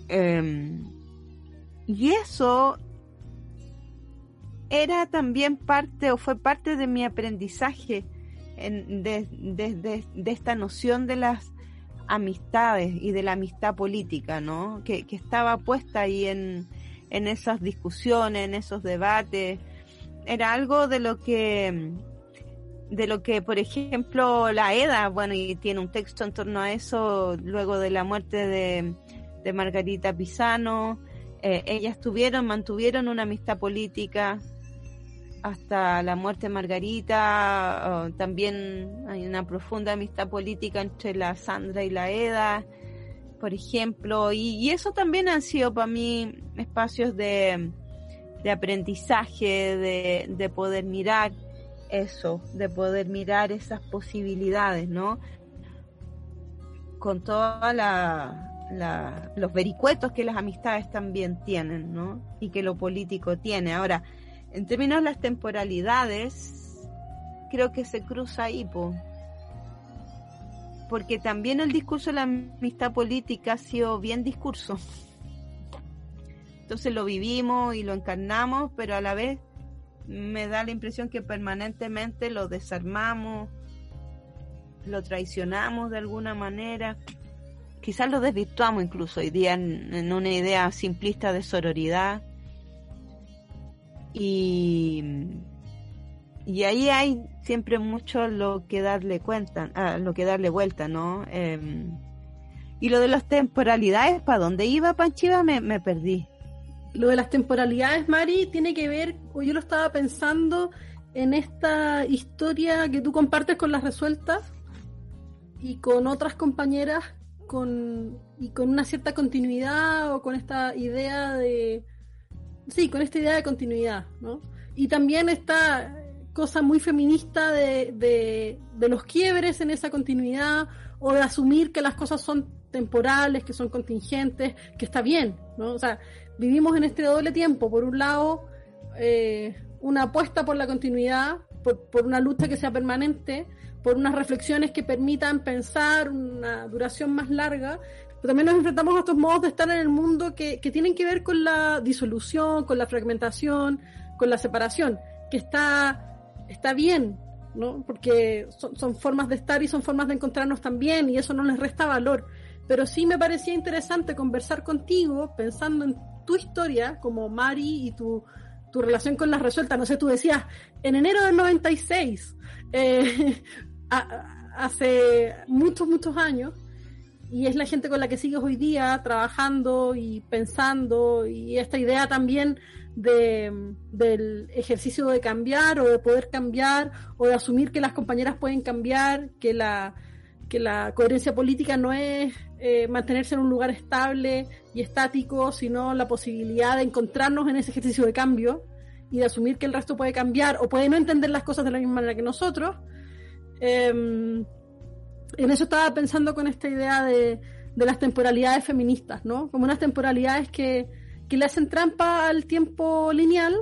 Eh, y eso era también parte o fue parte de mi aprendizaje en, de, esta noción de las amistades y de la amistad política, ¿no? Que, estaba puesta ahí en esas discusiones, en esos debates. Era algo de lo que de lo que, por ejemplo, la EDA, bueno, y tiene un texto en torno a eso luego de la muerte de, de Margarita Pisano. Eh, ellas tuvieron, mantuvieron una amistad política hasta la muerte de Margarita. Oh, también hay una profunda amistad política entre la Sandra y la Eda, por ejemplo. Y, y eso también han sido para mí espacios de, de aprendizaje, de, de poder mirar eso, de poder mirar esas posibilidades, ¿no? Con la, los vericuetos que las amistades también tienen, ¿no? Y que lo político tiene. Ahora, en términos de las temporalidades, creo que se cruza ahí, po. porque también el discurso de la amistad política ha sido bien discurso. Entonces lo vivimos y lo encarnamos, pero a la vez me da la impresión que permanentemente lo desarmamos, lo traicionamos de alguna manera quizás lo desvirtuamos incluso hoy día en, una idea simplista de sororidad. Y, y ahí hay siempre mucho lo que darle cuenta, ah, lo que darle vuelta, ¿no? Eh, y lo de las temporalidades, ¿para dónde iba Panchiva? Me, me perdí. Lo de las temporalidades, Mari, tiene que ver, o yo lo estaba pensando en esta historia que tú compartes con las resueltas y con otras compañeras con, y con una cierta continuidad o con esta idea de... Sí, con esta idea de continuidad, ¿no? Y también esta cosa muy feminista de, de, de los quiebres en esa continuidad o de asumir que las cosas son temporales, que son contingentes, que está bien, ¿no? O sea, vivimos en este doble tiempo. Por un lado, eh, una apuesta por la continuidad, por, por, una lucha que sea permanente, por unas reflexiones que permitan pensar una duración más larga, pero también nos enfrentamos a estos modos de estar en el mundo que, que tienen que ver con la disolución, con la fragmentación, con la separación, que está, está bien, ¿no? Porque son, son formas de estar y son formas de encontrarnos también, y eso no les resta valor. Pero sí me parecía interesante conversar contigo pensando en tu historia como Mari y tu, tu relación con las resueltas. No sé, tú decías, en enero del 96, eh, hace muchos, muchos años y es la gente con la que sigues hoy día trabajando y pensando y esta idea también de, del ejercicio de cambiar o de poder cambiar o de asumir que las compañeras pueden cambiar, que la, que la coherencia política no es eh, mantenerse en un lugar estable y estático, sino la posibilidad de encontrarnos en ese ejercicio de cambio y de asumir que el resto puede cambiar o puede no entender las cosas de la misma manera que nosotros eh, en eso estaba pensando con esta idea de, de, las temporalidades feministas, ¿no? Como unas temporalidades que, que le hacen trampa al tiempo lineal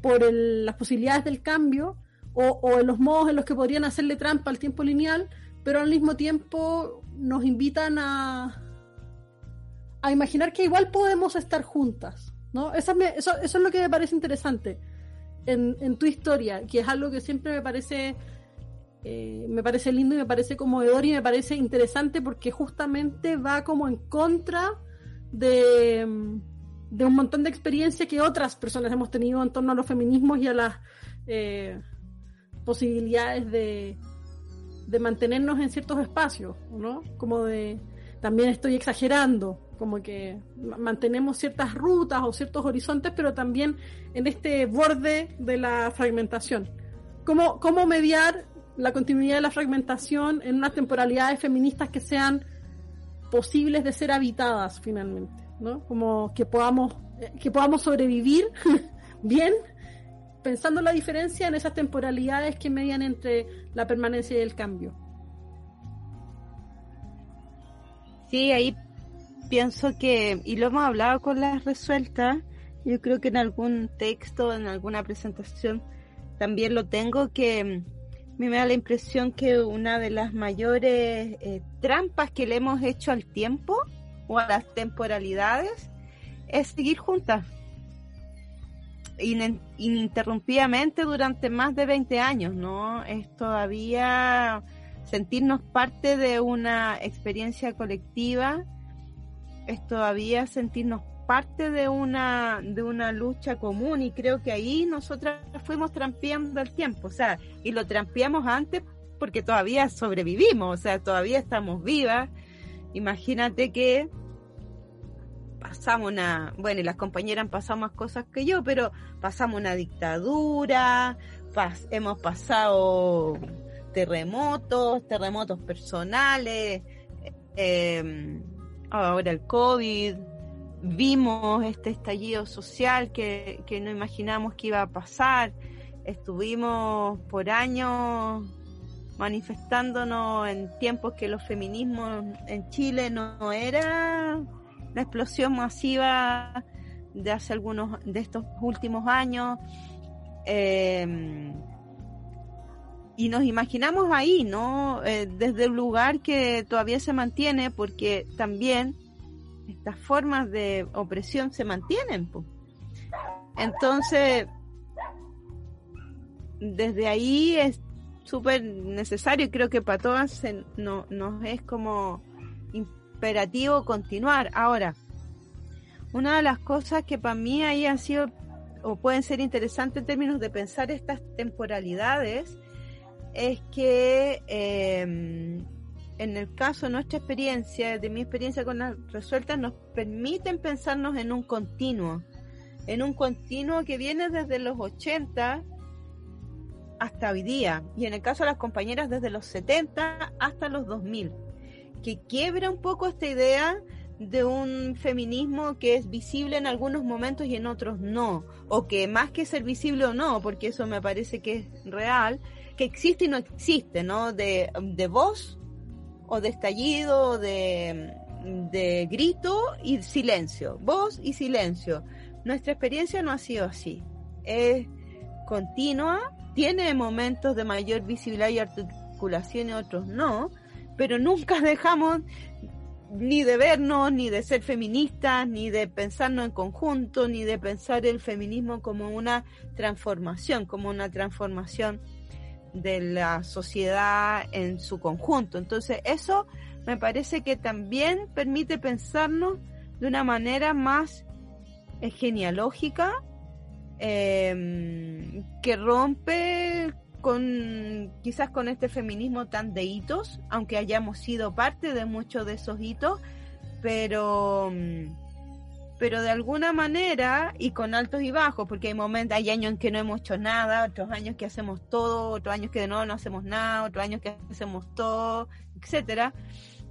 por las posibilidades del cambio o, en los modos en los que podrían hacerle trampa al tiempo lineal, pero al mismo tiempo nos invitan a, a imaginar que igual podemos estar juntas, ¿no? Esa me, eso, eso es lo que me parece interesante en, en tu historia, que es algo que siempre me parece eh, me parece lindo y me parece conmovedor y me parece interesante porque justamente va como en contra de, de un montón de experiencia que otras personas hemos tenido en torno a los feminismos y a las eh, posibilidades de, de mantenernos en ciertos espacios, ¿no? Como de, también estoy exagerando, como que mantenemos ciertas rutas o ciertos horizontes, pero también en este borde de la fragmentación. ¿Cómo, cómo mediar la continuidad de la fragmentación en unas temporalidades feministas que sean posibles de ser habitadas finalmente, ¿no? Como que podamos, que podamos sobrevivir bien, pensando la diferencia en esas temporalidades que median entre la permanencia y el cambio. Sí, ahí pienso que, y lo hemos hablado con las resueltas, yo creo que en algún texto, en alguna presentación, también lo tengo, que a mí me da la impresión que una de las mayores eh, trampas que le hemos hecho al tiempo o a las temporalidades es seguir juntas ininterrumpidamente durante más de 20 años, ¿no? Es todavía sentirnos parte de una experiencia colectiva, es todavía sentirnos parte de una de una lucha común y creo que ahí nosotras fuimos trampeando el tiempo, o sea, y lo trampeamos antes porque todavía sobrevivimos, o sea, todavía estamos vivas. Imagínate que pasamos una, bueno, y las compañeras han pasado más cosas que yo, pero pasamos una dictadura, hemos pasado terremotos, terremotos personales, eh, ahora el COVID, vimos este estallido social que, que no imaginamos que iba a pasar, estuvimos por años manifestándonos en tiempos que los feminismos en Chile no era la explosión masiva de hace algunos de estos últimos años eh, y nos imaginamos ahí, ¿no? Eh, desde un lugar que todavía se mantiene porque también estas formas de opresión se mantienen. Entonces, desde ahí es súper necesario creo que para todas no, nos es como imperativo continuar. Ahora, una de las cosas que para mí ahí han sido o pueden ser interesantes en términos de pensar estas temporalidades es que em, en el caso de nuestra experiencia, de mi experiencia con las resueltas, nos permiten pensarnos en un continuo, en un continuo que viene desde los 80 hasta hoy día, y en el caso de las compañeras desde los 70 hasta los 2000, que quiebra un poco esta idea de un feminismo que es visible en algunos momentos y en otros no, o que más que ser visible o no, porque eso me parece que es real, que existe y no existe, ¿no? De, de voz o de estallido, de, de grito y silencio, voz y silencio. Nuestra experiencia no ha sido así. Es continua, tiene momentos de mayor visibilidad y articulación y otros no, pero nunca dejamos ni de vernos, ni de ser feministas, ni de pensarnos en conjunto, ni de pensar el feminismo como una transformación, como una transformación de la sociedad en su conjunto. Entonces eso me parece que también permite pensarnos de una manera más eh, genealógica, em, que rompe quizás con este feminismo tan de hitos, aunque hayamos sido parte de muchos de esos hitos, pero mm, pero de alguna manera y con altos y bajos, porque hay momentos, hay años en que no hemos hecho nada, otros años que hacemos todo, otros años que nuevo no hacemos nada, otros años que hacemos todo, etcétera.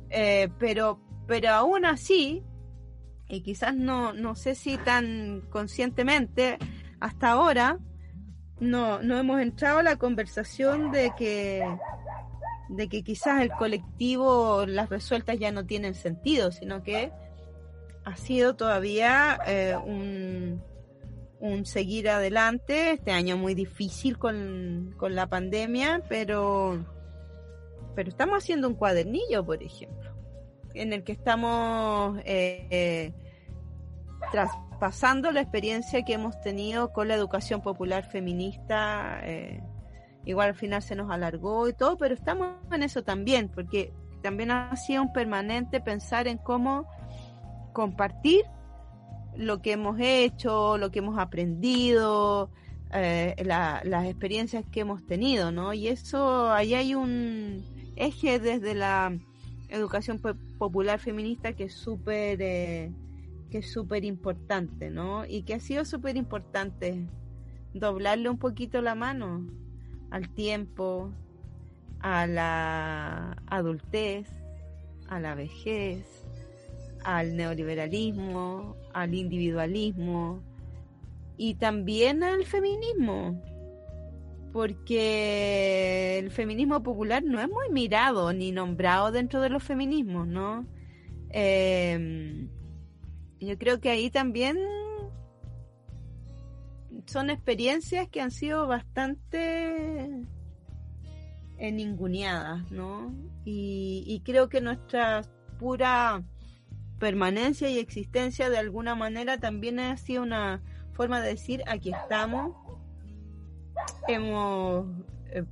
Eh, pero, pero aún así, y quizás no, no sé si tan conscientemente, hasta ahora no, no hemos entrado a la conversación de que de que quizás el colectivo, las resueltas ya no tienen sentido, sino que ha sido todavía eh, un, un, seguir adelante. Este año muy difícil con, con, la pandemia, pero, pero estamos haciendo un cuadernillo, por ejemplo, en el que estamos eh, eh, traspasando la experiencia que hemos tenido con la educación popular feminista. igual al final se nos alargó y todo, pero estamos en eso también, porque también ha sido un permanente pensar en cómo compartir lo que hemos hecho, lo que hemos aprendido, eh, las experiencias que hemos tenido, ¿no? Y eso, ahí hay un eje desde la educación popular feminista que es súper eh, es súper importante, ¿no? Y que ha sido súper importante doblarle un poquito la mano al tiempo, a la adultez, a la vejez, al neoliberalismo, al individualismo y también al feminismo, porque el feminismo popular no es muy mirado ni nombrado dentro de los feminismos, ¿no? Em, yo creo que ahí también son experiencias que han sido bastante ninguneadas, ¿no? Y, creo que nuestra pura permanencia y existencia de alguna manera también ha sido una forma de decir aquí estamos, hemos eh,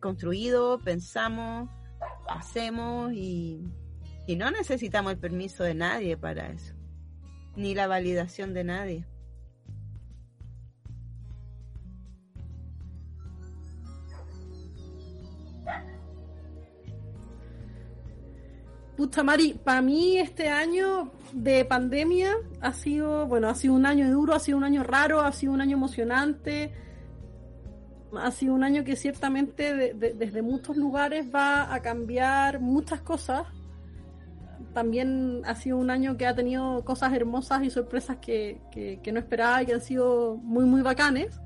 construido, pensamos, hacemos y, y no necesitamos el permiso de nadie para eso, ni la validación de nadie. Pucha Mari, para mí este año de pandemia ha sido, bueno, ha sido un año duro, ha sido un año raro, ha sido un año emocionante, ha sido un año que ciertamente desde muchos lugares va a cambiar muchas cosas. También ha sido un año que ha tenido cosas hermosas y sorpresas que, que no esperaba y que han sido muy, muy bacanes.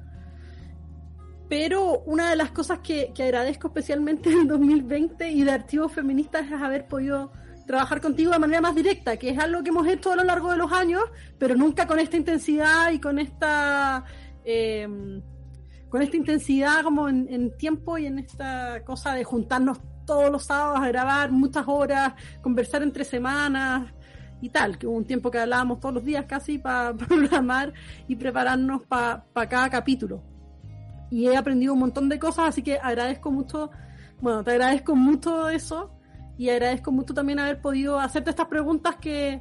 Pero una de las cosas que, agradezco especialmente en 2020 y de Archivos Feministas es haber podido trabajar contigo de manera más directa, que es algo que hemos hecho a lo largo de los años, pero nunca con esta intensidad y con esta em, con esta intensidad como en, tiempo y en esta cosa de juntarnos todos los sábados a grabar muchas horas, conversar entre semanas y tal, que hubo un tiempo que hablábamos todos los días casi para programar y prepararnos para cada capítulo y he aprendido un montón de cosas, así que agradezco mucho, bueno, te agradezco mucho eso y agradezco mucho también haber podido hacerte estas preguntas que,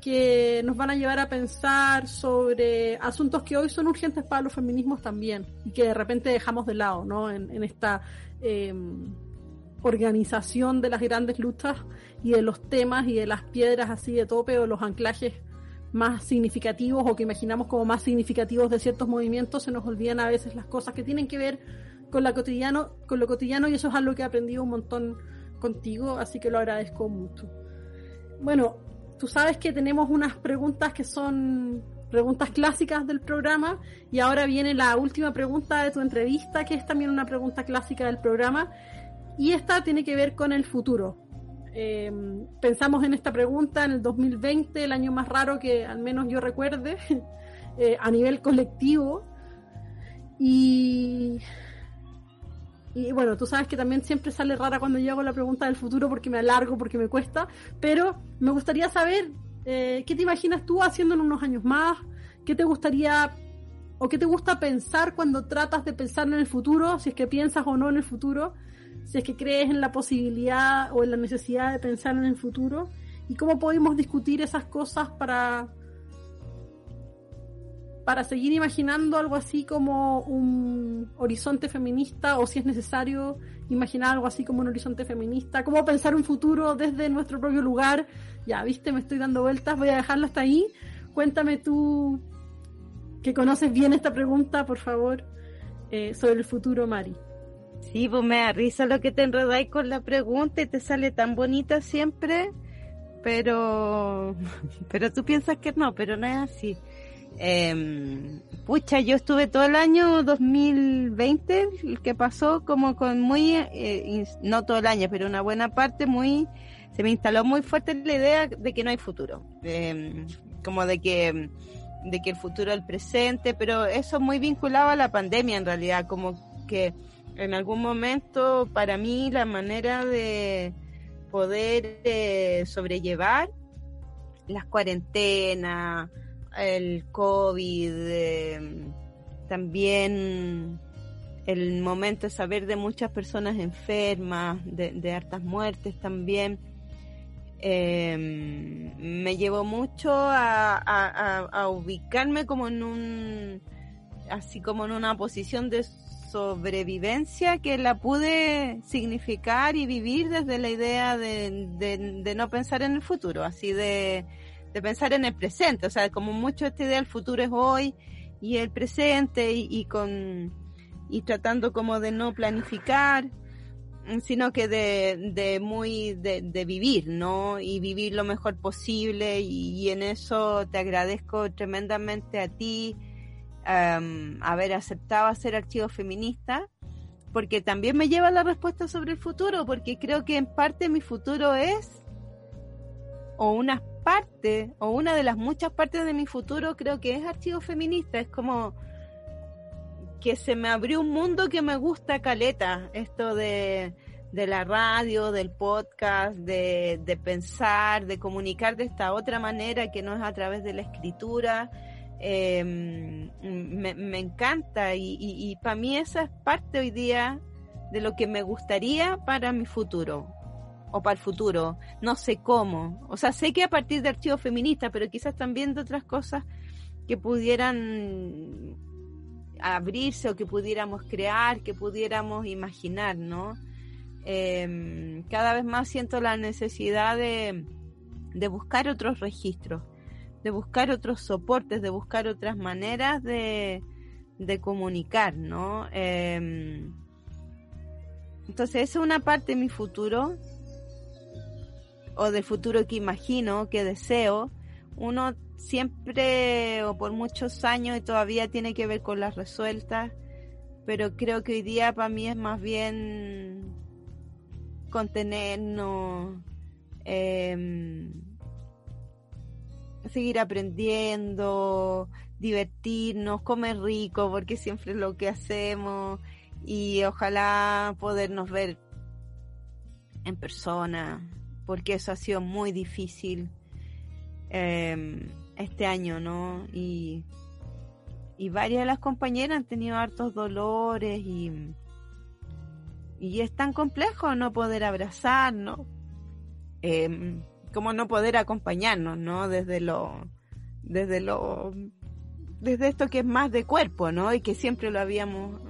que nos van a llevar a pensar sobre asuntos que hoy son urgentes para los feminismos también y que de repente dejamos de lado, ¿no? En, esta em, organización de las grandes luchas y de los temas y de las piedras así de tope o los anclajes más significativos o que imaginamos como más significativos de ciertos movimientos, se nos olvidan a veces las cosas que tienen que ver con, la cotidiano, con lo cotidiano y eso es algo que he aprendido un montón contigo, así que lo agradezco mucho. Bueno, tú sabes que tenemos unas preguntas que son preguntas clásicas del programa y ahora viene la última pregunta de tu entrevista, que es también una pregunta clásica del programa y esta tiene que ver con el futuro. Eh, pensamos en esta pregunta en el 2020, el año más raro que al menos yo recuerde, eh, a nivel colectivo. Y bueno, tú sabes que también siempre sale rara cuando yo hago la pregunta del futuro porque me alargo, porque me cuesta, pero me gustaría saber eh, qué te imaginas tú haciendo en unos años más, qué te gustaría o qué te gusta pensar cuando tratas de pensar en el futuro, si es que piensas o no en el futuro si es que crees en la posibilidad o en la necesidad de pensar en el futuro y cómo podemos discutir esas cosas para para seguir imaginando algo así como un horizonte feminista o si es necesario imaginar algo así como un horizonte feminista, cómo pensar un futuro desde nuestro propio lugar. Ya, viste, me estoy dando vueltas, voy a dejarlo hasta ahí. Cuéntame tú que conoces bien esta pregunta, por favor, eh, sobre el futuro, Mari. Sí, pues me da risa lo que te enredáis con la pregunta y te sale tan bonita siempre, pero, pero tú piensas que no, pero no es así. Eh, pucha, yo estuve todo el año 2020, el que pasó como con muy, eh, no todo el año, pero una buena parte muy, se me instaló muy fuerte la idea de que no hay futuro, eh, como de que, de que el futuro es el presente, pero eso muy vinculado a la pandemia en realidad, como que en algún momento para mí la manera de poder eh, sobrellevar las cuarentenas, el COVID, em, también el momento de saber de muchas personas enfermas, de, hartas muertes también, em, me llevó mucho a, ubicarme como en un, así como en una posición de sobrevivencia que la pude significar y vivir desde la idea de, no pensar en el futuro, así de, pensar en el presente, o sea, como mucho esta idea del futuro es hoy y el presente y, con y tratando como de no planificar sino que de, de muy de, de, vivir, ¿no? Y vivir lo mejor posible y, en eso te agradezco tremendamente a ti haber aceptado hacer archivo feminista, porque también me lleva la respuesta sobre el futuro, porque creo que en parte mi futuro es, o una parte, o una de las muchas partes de mi futuro creo que es archivo feminista, es como que se me abrió un mundo que me gusta caleta, esto de, de la radio, del podcast, de, de, pensar, de comunicar de esta otra manera que no es a través de la escritura. Me, me, encanta y, y, y para mí esa es parte hoy día de lo que me gustaría para mi futuro o para el futuro. No sé cómo. O sea, sé que a partir de archivos feministas, pero quizás también de otras cosas que pudieran abrirse o que pudiéramos crear, que pudiéramos imaginar, ¿no? Eh, cada vez más siento la necesidad de, de, buscar otros registros, de buscar otros soportes, de buscar otras maneras de, de comunicar, ¿no? Eh, entonces, es una parte de mi futuro, o del futuro que imagino, que deseo. Uno siempre o por muchos años y todavía tiene que ver con las resueltas, pero creo que hoy día para mí es más bien contenernos, eh, seguir aprendiendo, divertirnos, comer rico, porque siempre es lo que hacemos y ojalá podernos ver en persona, porque eso ha sido muy difícil. Eh, este año, ¿no? Y, y varias de las compañeras han tenido hartos dolores y, y es tan complejo no poder abrazarnos, eh, como no poder acompañarnos, ¿no? Desde lo, desde lo, desde esto que es más de cuerpo, ¿no? Y que siempre lo habíamos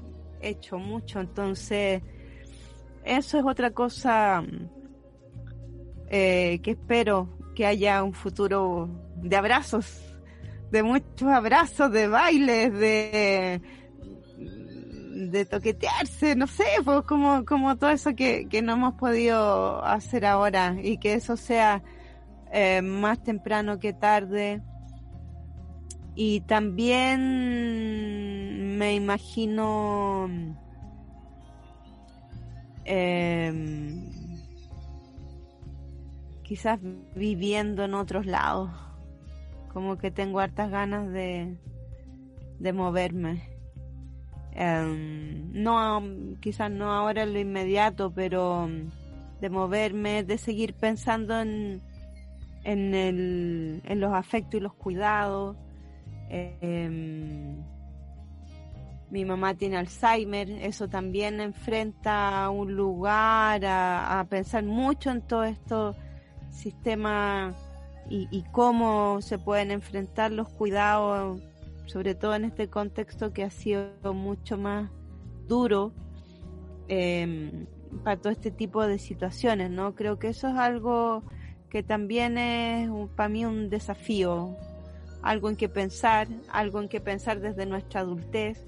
hecho mucho, entonces eso es otra cosa eh, que espero que haya un futuro de abrazos, de muchos abrazos, de bailes, de de toquetearse, no sé, pues como, como todo eso que, que no hemos podido hacer ahora y que eso sea eh, más temprano que tarde. Y también me imagino eh, quizás viviendo en otros lados como que tengo hartas ganas de, de moverme. Em, no, quizás no ahora en lo inmediato, pero de moverme, de seguir pensando en, en, el, en los afectos y los cuidados. Em, mi mamá tiene Alzheimer, eso también enfrenta a un lugar a, a pensar mucho en todo esto sistema y, cómo se pueden enfrentar los cuidados, sobre todo en este contexto que ha sido mucho más duro em, para todo este tipo de situaciones, ¿no? Creo que eso es algo que también es para mí un desafío, algo en que pensar, algo en que pensar desde nuestra adultez.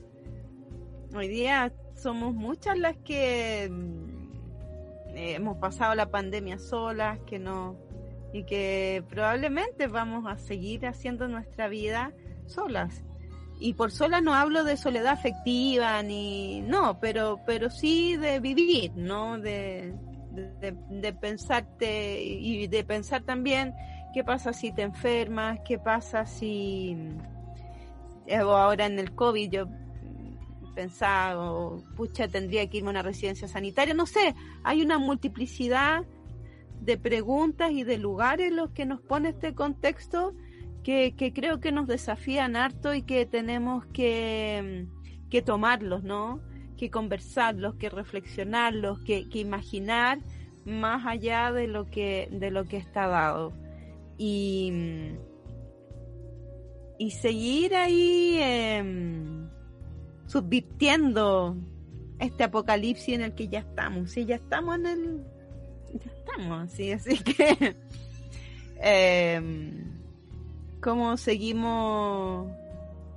Hoy día somos muchas las que mm, hemos pasado la pandemia solas, que no y que probablemente vamos a seguir haciendo nuestra vida solas. Y por solas no hablo de soledad afectiva ni no, pero pero sí de vivir, ¿no? De, de, pensarte y de pensar también qué pasa si te enfermas, qué pasa si eh, ahora en el COVID yo pensaba, pucha, tendría que irme a una residencia sanitaria, no sé, hay una multiplicidad de preguntas y de lugares los que nos pone este contexto que, creo que nos desafían harto y que tenemos que, que tomarlos, ¿no? Que conversarlos, que reflexionarlos, que, que imaginar más allá de lo que, de lo que está dado. Y, y seguir ahí em, subvirtiendo este apocalipsis en el que ya estamos. Sí, ya estamos en el. Estamos, sí, así que. eh, ¿Cómo seguimos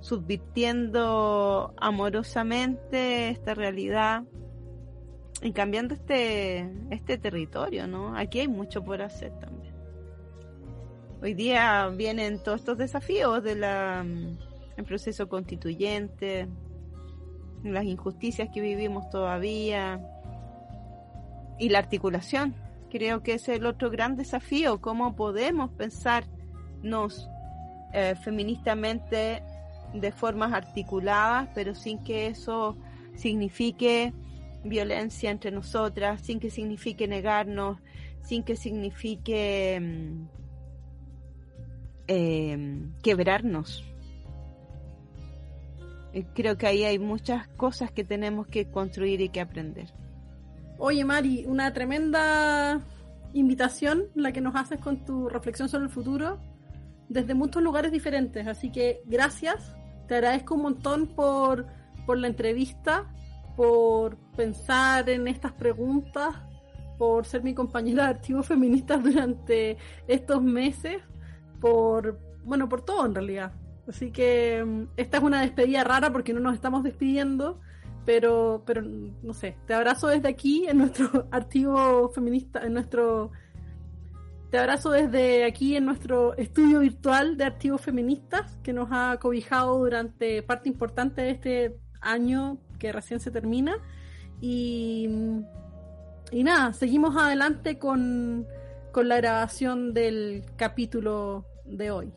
subvirtiendo amorosamente esta realidad y cambiando este, este territorio, ¿no? Aquí hay mucho por hacer también. Hoy día vienen todos estos desafíos de la el proceso constituyente, las injusticias que vivimos todavía y la articulación. Creo que es el otro gran desafío, cómo podemos pensarnos eh, feministamente de formas articuladas, pero sin que eso signifique violencia entre nosotras, sin que signifique negarnos, sin que signifique mm, eh, quebrarnos. Creo que ahí hay muchas cosas que tenemos que construir y que aprender. Oye, Mari, una tremenda invitación la que nos haces con tu reflexión sobre el futuro desde muchos lugares diferentes. Así que gracias, te agradezco un montón por, por la entrevista, por pensar en estas preguntas, por ser mi compañera de archivos feministas durante estos meses, por, bueno, por todo en realidad. Así que mm, esta es una despedida rara porque no nos estamos despidiendo, pero, pero no sé, te abrazo desde aquí en nuestro archivo feminista, en nuestro te abrazo desde aquí en nuestro estudio virtual de archivos feministas que nos ha cobijado durante parte importante de este año que recién se termina. Y, y nada, seguimos adelante con, con la grabación del capítulo de hoy.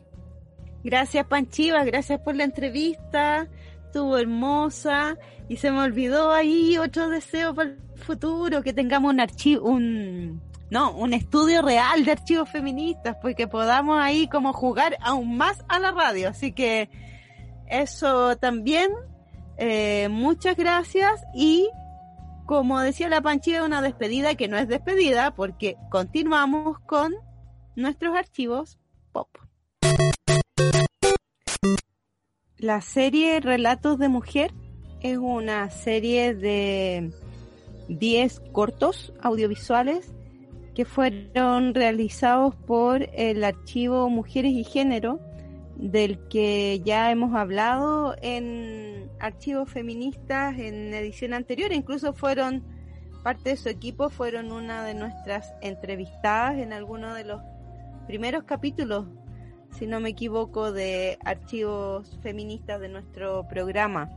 Gracias Panchiva, gracias por la entrevista, estuvo hermosa y se me olvidó ahí otro deseo para el futuro, que tengamos un archivo, un, no, un estudio real de archivos feministas, pues que podamos ahí como jugar aún más a la radio. Así que eso también, eh, muchas gracias y como decía la Panchilla, una despedida que no es despedida porque continuamos con nuestros archivos pop. La serie Relatos de Mujer es una serie de 10 cortos audiovisuales que fueron realizados por el archivo Mujeres y Género, del que ya hemos hablado en archivos feministas en edición anterior, incluso fueron parte de su equipo, fueron una de nuestras entrevistadas en alguno de los primeros capítulos, si no me equivoco, de archivos feministas de nuestro programa.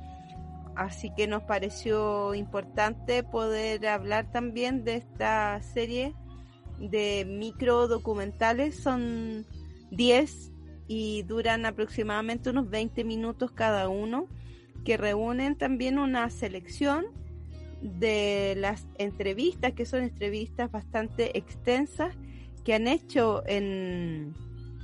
Así que nos pareció importante poder hablar también de esta serie de micro documentales, son 10 y duran aproximadamente unos 20 minutos cada uno, que reúnen también una selección de las entrevistas, que son entrevistas bastante extensas, que han hecho en,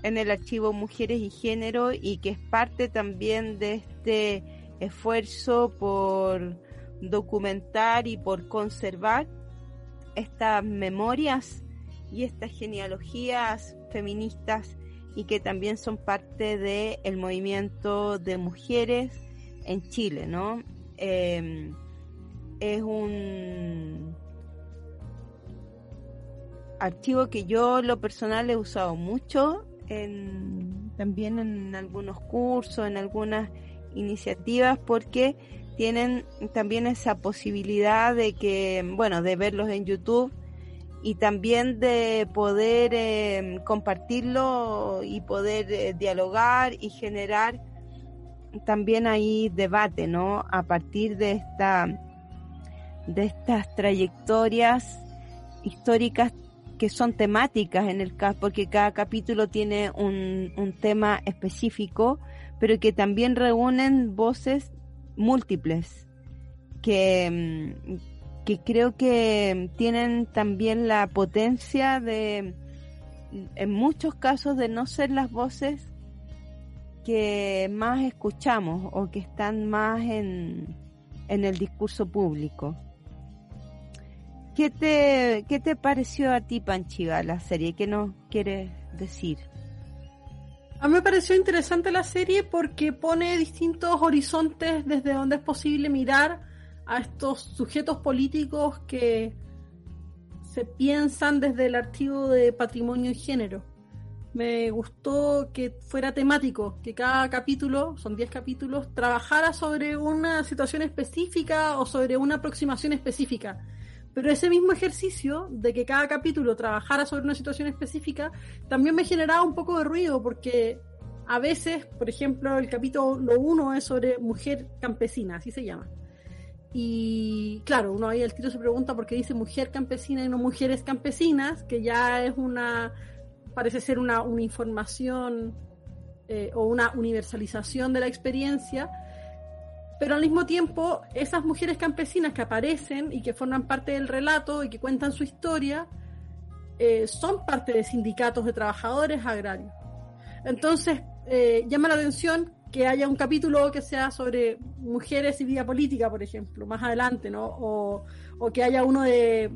en el archivo Mujeres y Género y que es parte también de este esfuerzo por documentar y por conservar estas memorias y estas genealogías feministas y que también son parte del el movimiento de mujeres en Chile, ¿no? Em, es un archivo que yo lo personal he usado mucho en, también en algunos cursos, en algunas iniciativas, porque tienen también esa posibilidad de que, bueno, de verlos en YouTube y también de poder eh, compartirlo y poder eh, dialogar y generar también ahí debate, ¿no? A partir de esta de estas trayectorias históricas que son temáticas en el caso, porque cada capítulo tiene un, un tema específico, pero que también reúnen voces múltiples que, mm, que creo que tienen también la potencia de, en muchos casos, de no ser las voces que más escuchamos o que están más en, en el discurso público. ¿Qué te, ¿qué te pareció a ti, Panchiva, la serie? ¿Qué nos quieres decir? A mí me pareció interesante la serie porque pone distintos horizontes desde donde es posible mirar a estos sujetos políticos que se piensan desde el archivo de patrimonio y género. Me gustó que fuera temático, que cada capítulo, son 10 capítulos, trabajara sobre una situación específica o sobre una aproximación específica. Pero ese mismo ejercicio de que cada capítulo trabajara sobre una situación específica también me generaba un poco de ruido porque a veces, por ejemplo, el capítulo 1 es sobre mujer campesina, así se llama. Y claro, uno ahí al tiro se pregunta por qué dice mujer campesina y no mujeres campesinas, que ya es una, parece ser una, una información eh, o una universalización de la experiencia pero al mismo tiempo esas mujeres campesinas que aparecen y que forman parte del relato y que cuentan su historia eh, son parte de sindicatos de trabajadores agrarios. Entonces eh, llama la atención que haya un capítulo que sea sobre mujeres y vida política, por ejemplo, más adelante, ¿no? O, o que haya uno de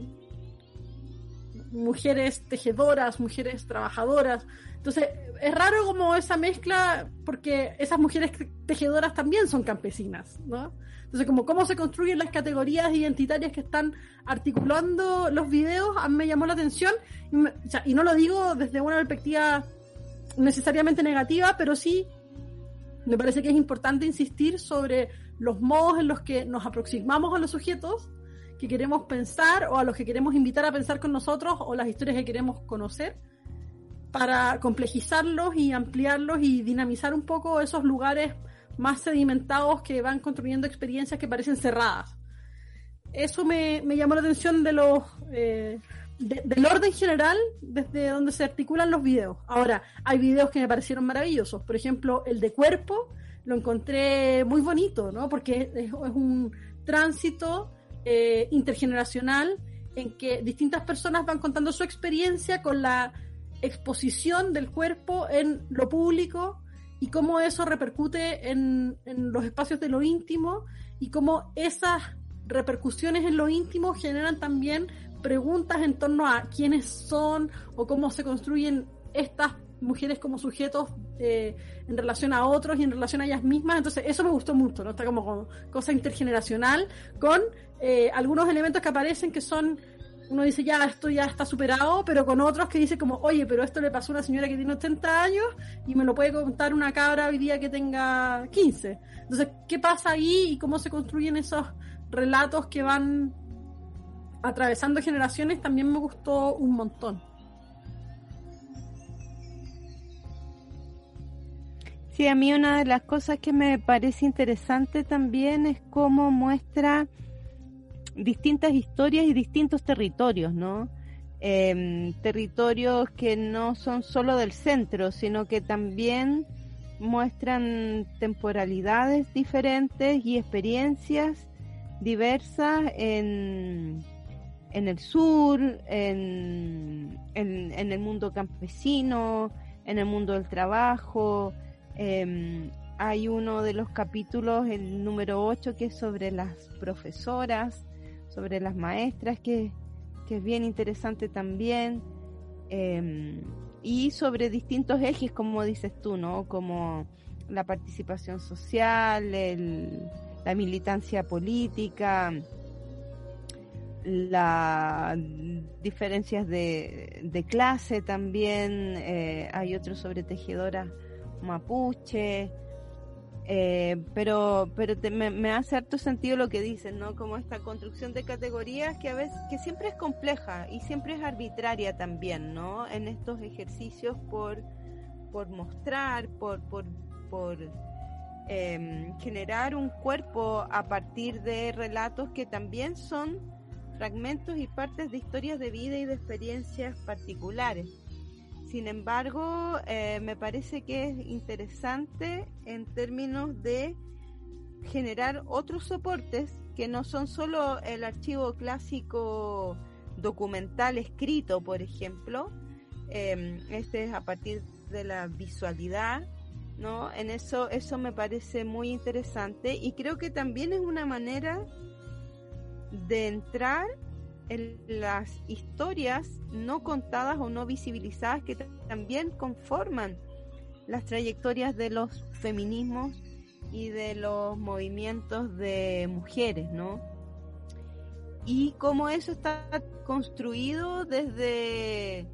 mujeres tejedoras, mujeres trabajadoras. Entonces, es raro como esa mezcla, porque esas mujeres tejedoras también son campesinas, ¿no? Entonces, como cómo se construyen las categorías identitarias que están articulando los videos, a mí me llamó la atención, y, y no lo digo desde una perspectiva necesariamente negativa, pero sí me parece que es importante insistir sobre los modos en los que nos aproximamos a los sujetos que queremos pensar o a los que queremos invitar a pensar con nosotros o las historias que queremos conocer para complejizarlos y ampliarlos y dinamizar un poco esos lugares más sedimentados que van construyendo experiencias que parecen cerradas. Eso me, llamó la atención de los eh, del orden general desde donde se articulan los videos. Ahora, hay videos que me parecieron maravillosos. Por ejemplo, el de cuerpo lo encontré muy bonito, ¿no? Porque es, un tránsito eh, intergeneracional en que distintas personas van contando su experiencia con la exposición del cuerpo en lo público y cómo eso repercute en, los espacios de lo íntimo y cómo esas repercusiones en lo íntimo generan también preguntas en torno a quiénes son o cómo se construyen estas mujeres como sujetos eh, en relación a otros y en relación a ellas mismas. Entonces, eso me gustó mucho, ¿no? Está como, cosa intergeneracional con eh, algunos elementos que aparecen que son uno dice, ya, esto ya está superado, pero con otros que dice como, oye, pero esto le pasó a una señora que tiene 80 años y me lo puede contar una cabra hoy día que tenga 15. Entonces, ¿qué pasa ahí y cómo se construyen esos relatos que van atravesando generaciones? También me gustó un montón. Sí, a mí una de las cosas que me parece interesante también es cómo muestra distintas historias y distintos territorios, ¿no? Em, territorios que no son solo del centro, sino que también muestran temporalidades diferentes y experiencias diversas en, en el sur, en, en, el mundo campesino, en el mundo del trabajo. Em, hay uno de los capítulos, el número 8, que es sobre las profesoras sobre las maestras, que, es bien interesante también, em, y sobre distintos ejes, como dices tú, ¿no? Como la participación social, la militancia política, las diferencias de, clase también, eh, hay otro sobre tejedoras mapuche, eh, pero pero me, hace harto sentido lo que dicen, ¿no? Como esta construcción de categorías que a veces, que siempre es compleja y siempre es arbitraria también, ¿no? En estos ejercicios por, por mostrar, por, por, por em, generar un cuerpo a partir de relatos que también son fragmentos y partes de historias de vida y de experiencias particulares. Sin embargo, eh, me parece que es interesante en términos de generar otros soportes que no son solo el archivo clásico documental escrito, por ejemplo. Em, este es a partir de la visualidad, ¿no? En eso, eso me parece muy interesante y creo que también es una manera de entrar las historias no contadas o no visibilizadas que también conforman las trayectorias de los feminismos y de los movimientos de mujeres, ¿no? Y cómo eso está construido desde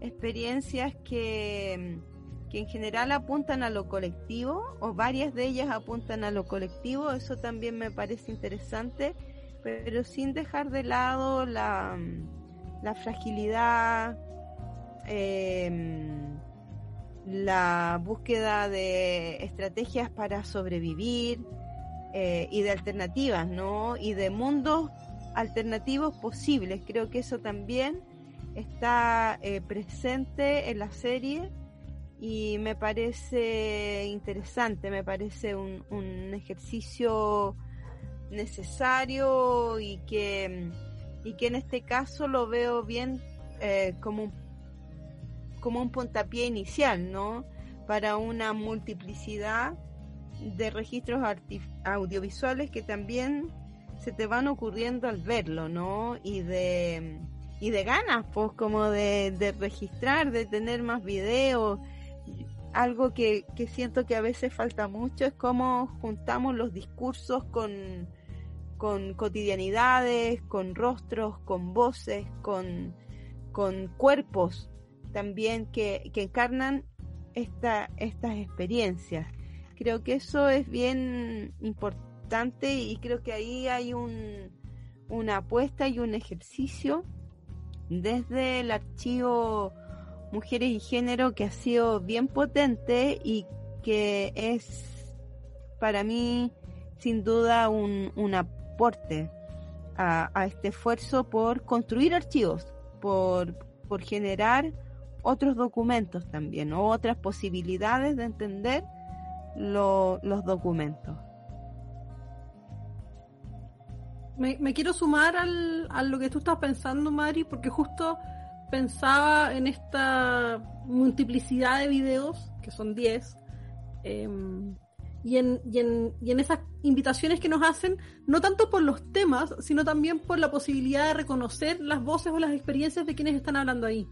experiencias que, que en general apuntan a lo colectivo, o varias de ellas apuntan a lo colectivo, eso también me parece interesante, pero sin dejar de lado la, la fragilidad, eh, la búsqueda de estrategias para sobrevivir eh, y de alternativas, ¿no? Y de mundos alternativos posibles. Creo que eso también está eh, presente en la serie y me parece interesante, me parece un, un ejercicio necesario y que, y que en este caso lo veo bien eh, como un como un puntapié inicial, ¿no? Para una multiplicidad de registros audiovisuales que también se te van ocurriendo al verlo, ¿no? Y de, y de ganas, pues, como de, de registrar, de tener más videos. Algo que, que siento que a veces falta mucho es cómo juntamos los discursos con, con cotidianidades, con rostros, con voces, con, con cuerpos, también que, encarnan esta, estas experiencias. Creo que eso es bien importante y creo que ahí hay un, una apuesta y un ejercicio desde el archivo Mujeres y Género que ha sido bien potente y que es para mí sin duda un, un a, este esfuerzo por construir archivos, por, por generar otros documentos también, otras posibilidades de entender los documentos. Me, quiero sumar al, a lo que tú estás pensando, Mari, porque justo pensaba en esta multiplicidad de videos, que son 10, em, y, en, en, en esas invitaciones que nos hacen, no tanto por los temas, sino también por la posibilidad de reconocer las voces o las experiencias de quienes están hablando ahí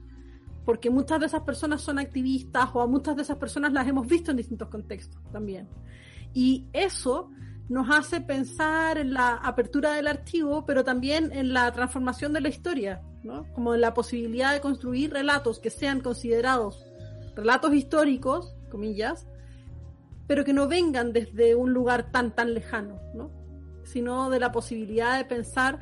porque muchas de esas personas son activistas o a muchas de esas personas las hemos visto en distintos contextos también. Y eso nos hace pensar en la apertura del archivo, pero también en la transformación de la historia, ¿no? como en la posibilidad de construir relatos que sean considerados relatos históricos, comillas, pero que no vengan desde un lugar tan, tan lejano, ¿no? sino de la posibilidad de pensar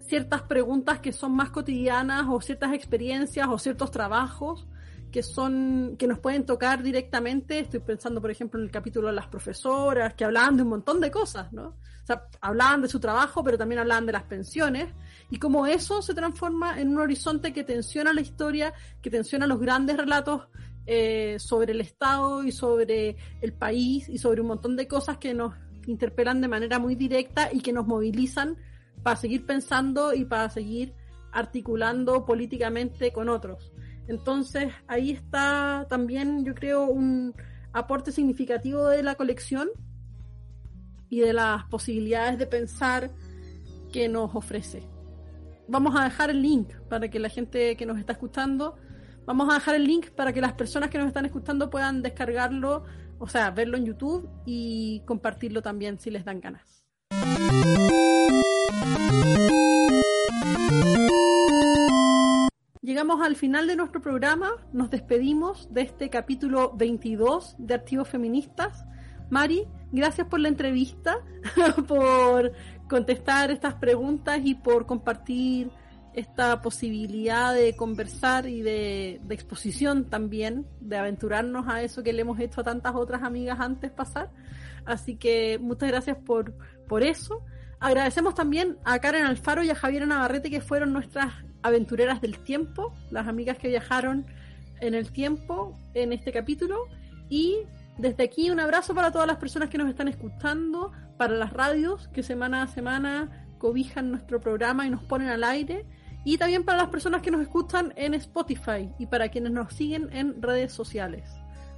ciertas preguntas que son más cotidianas o ciertas experiencias o ciertos trabajos que son que nos pueden tocar directamente. Estoy pensando, por ejemplo, en el capítulo de las profesoras que hablaban de un montón de cosas, ¿no? O sea, hablaban de su trabajo, pero también hablaban de las pensiones y cómo eso se transforma en un horizonte que tensiona la historia, que tensiona los grandes relatos eh, sobre el Estado y sobre el país y sobre un montón de cosas que nos interpelan de manera muy directa y que nos movilizan para seguir pensando y para seguir articulando políticamente con otros. Entonces ahí está también, yo creo, un aporte significativo de la colección y de las posibilidades de pensar que nos ofrece. Vamos a dejar el link para que la gente que nos está escuchando, vamos a dejar el link para que las personas que nos están escuchando puedan descargarlo, o sea, verlo en YouTube y compartirlo también si les dan ganas. Llegamos al final de nuestro programa, nos despedimos de este capítulo 22 de Archivos Feministas. Mari, gracias por la entrevista, por contestar estas preguntas y por compartir esta posibilidad de conversar y de, exposición también, de aventurarnos a eso que le hemos hecho a tantas otras amigas antes pasar. Así que muchas gracias por, por eso. Agradecemos también a Karen Alfaro y a Javier Navarrete que fueron nuestras aventureras del tiempo, las amigas que viajaron en el tiempo en este capítulo. Y desde aquí un abrazo para todas las personas que nos están escuchando, para las radios que semana a semana cobijan nuestro programa y nos ponen al aire y también para las personas que nos escuchan en Spotify y para quienes nos siguen en redes sociales.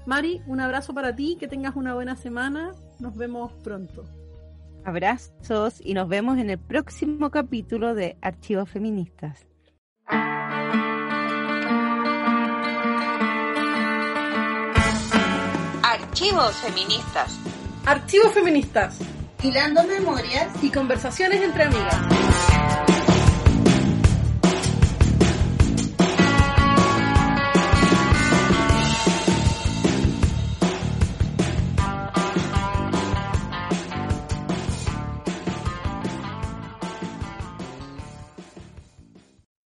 Mari, un abrazo para ti, que tengas una buena semana, nos vemos pronto. Abrazos y nos vemos en el próximo capítulo de Archivos Feministas. Archivos Feministas. Archivos Feministas. Hilando memorias y conversaciones entre amigas.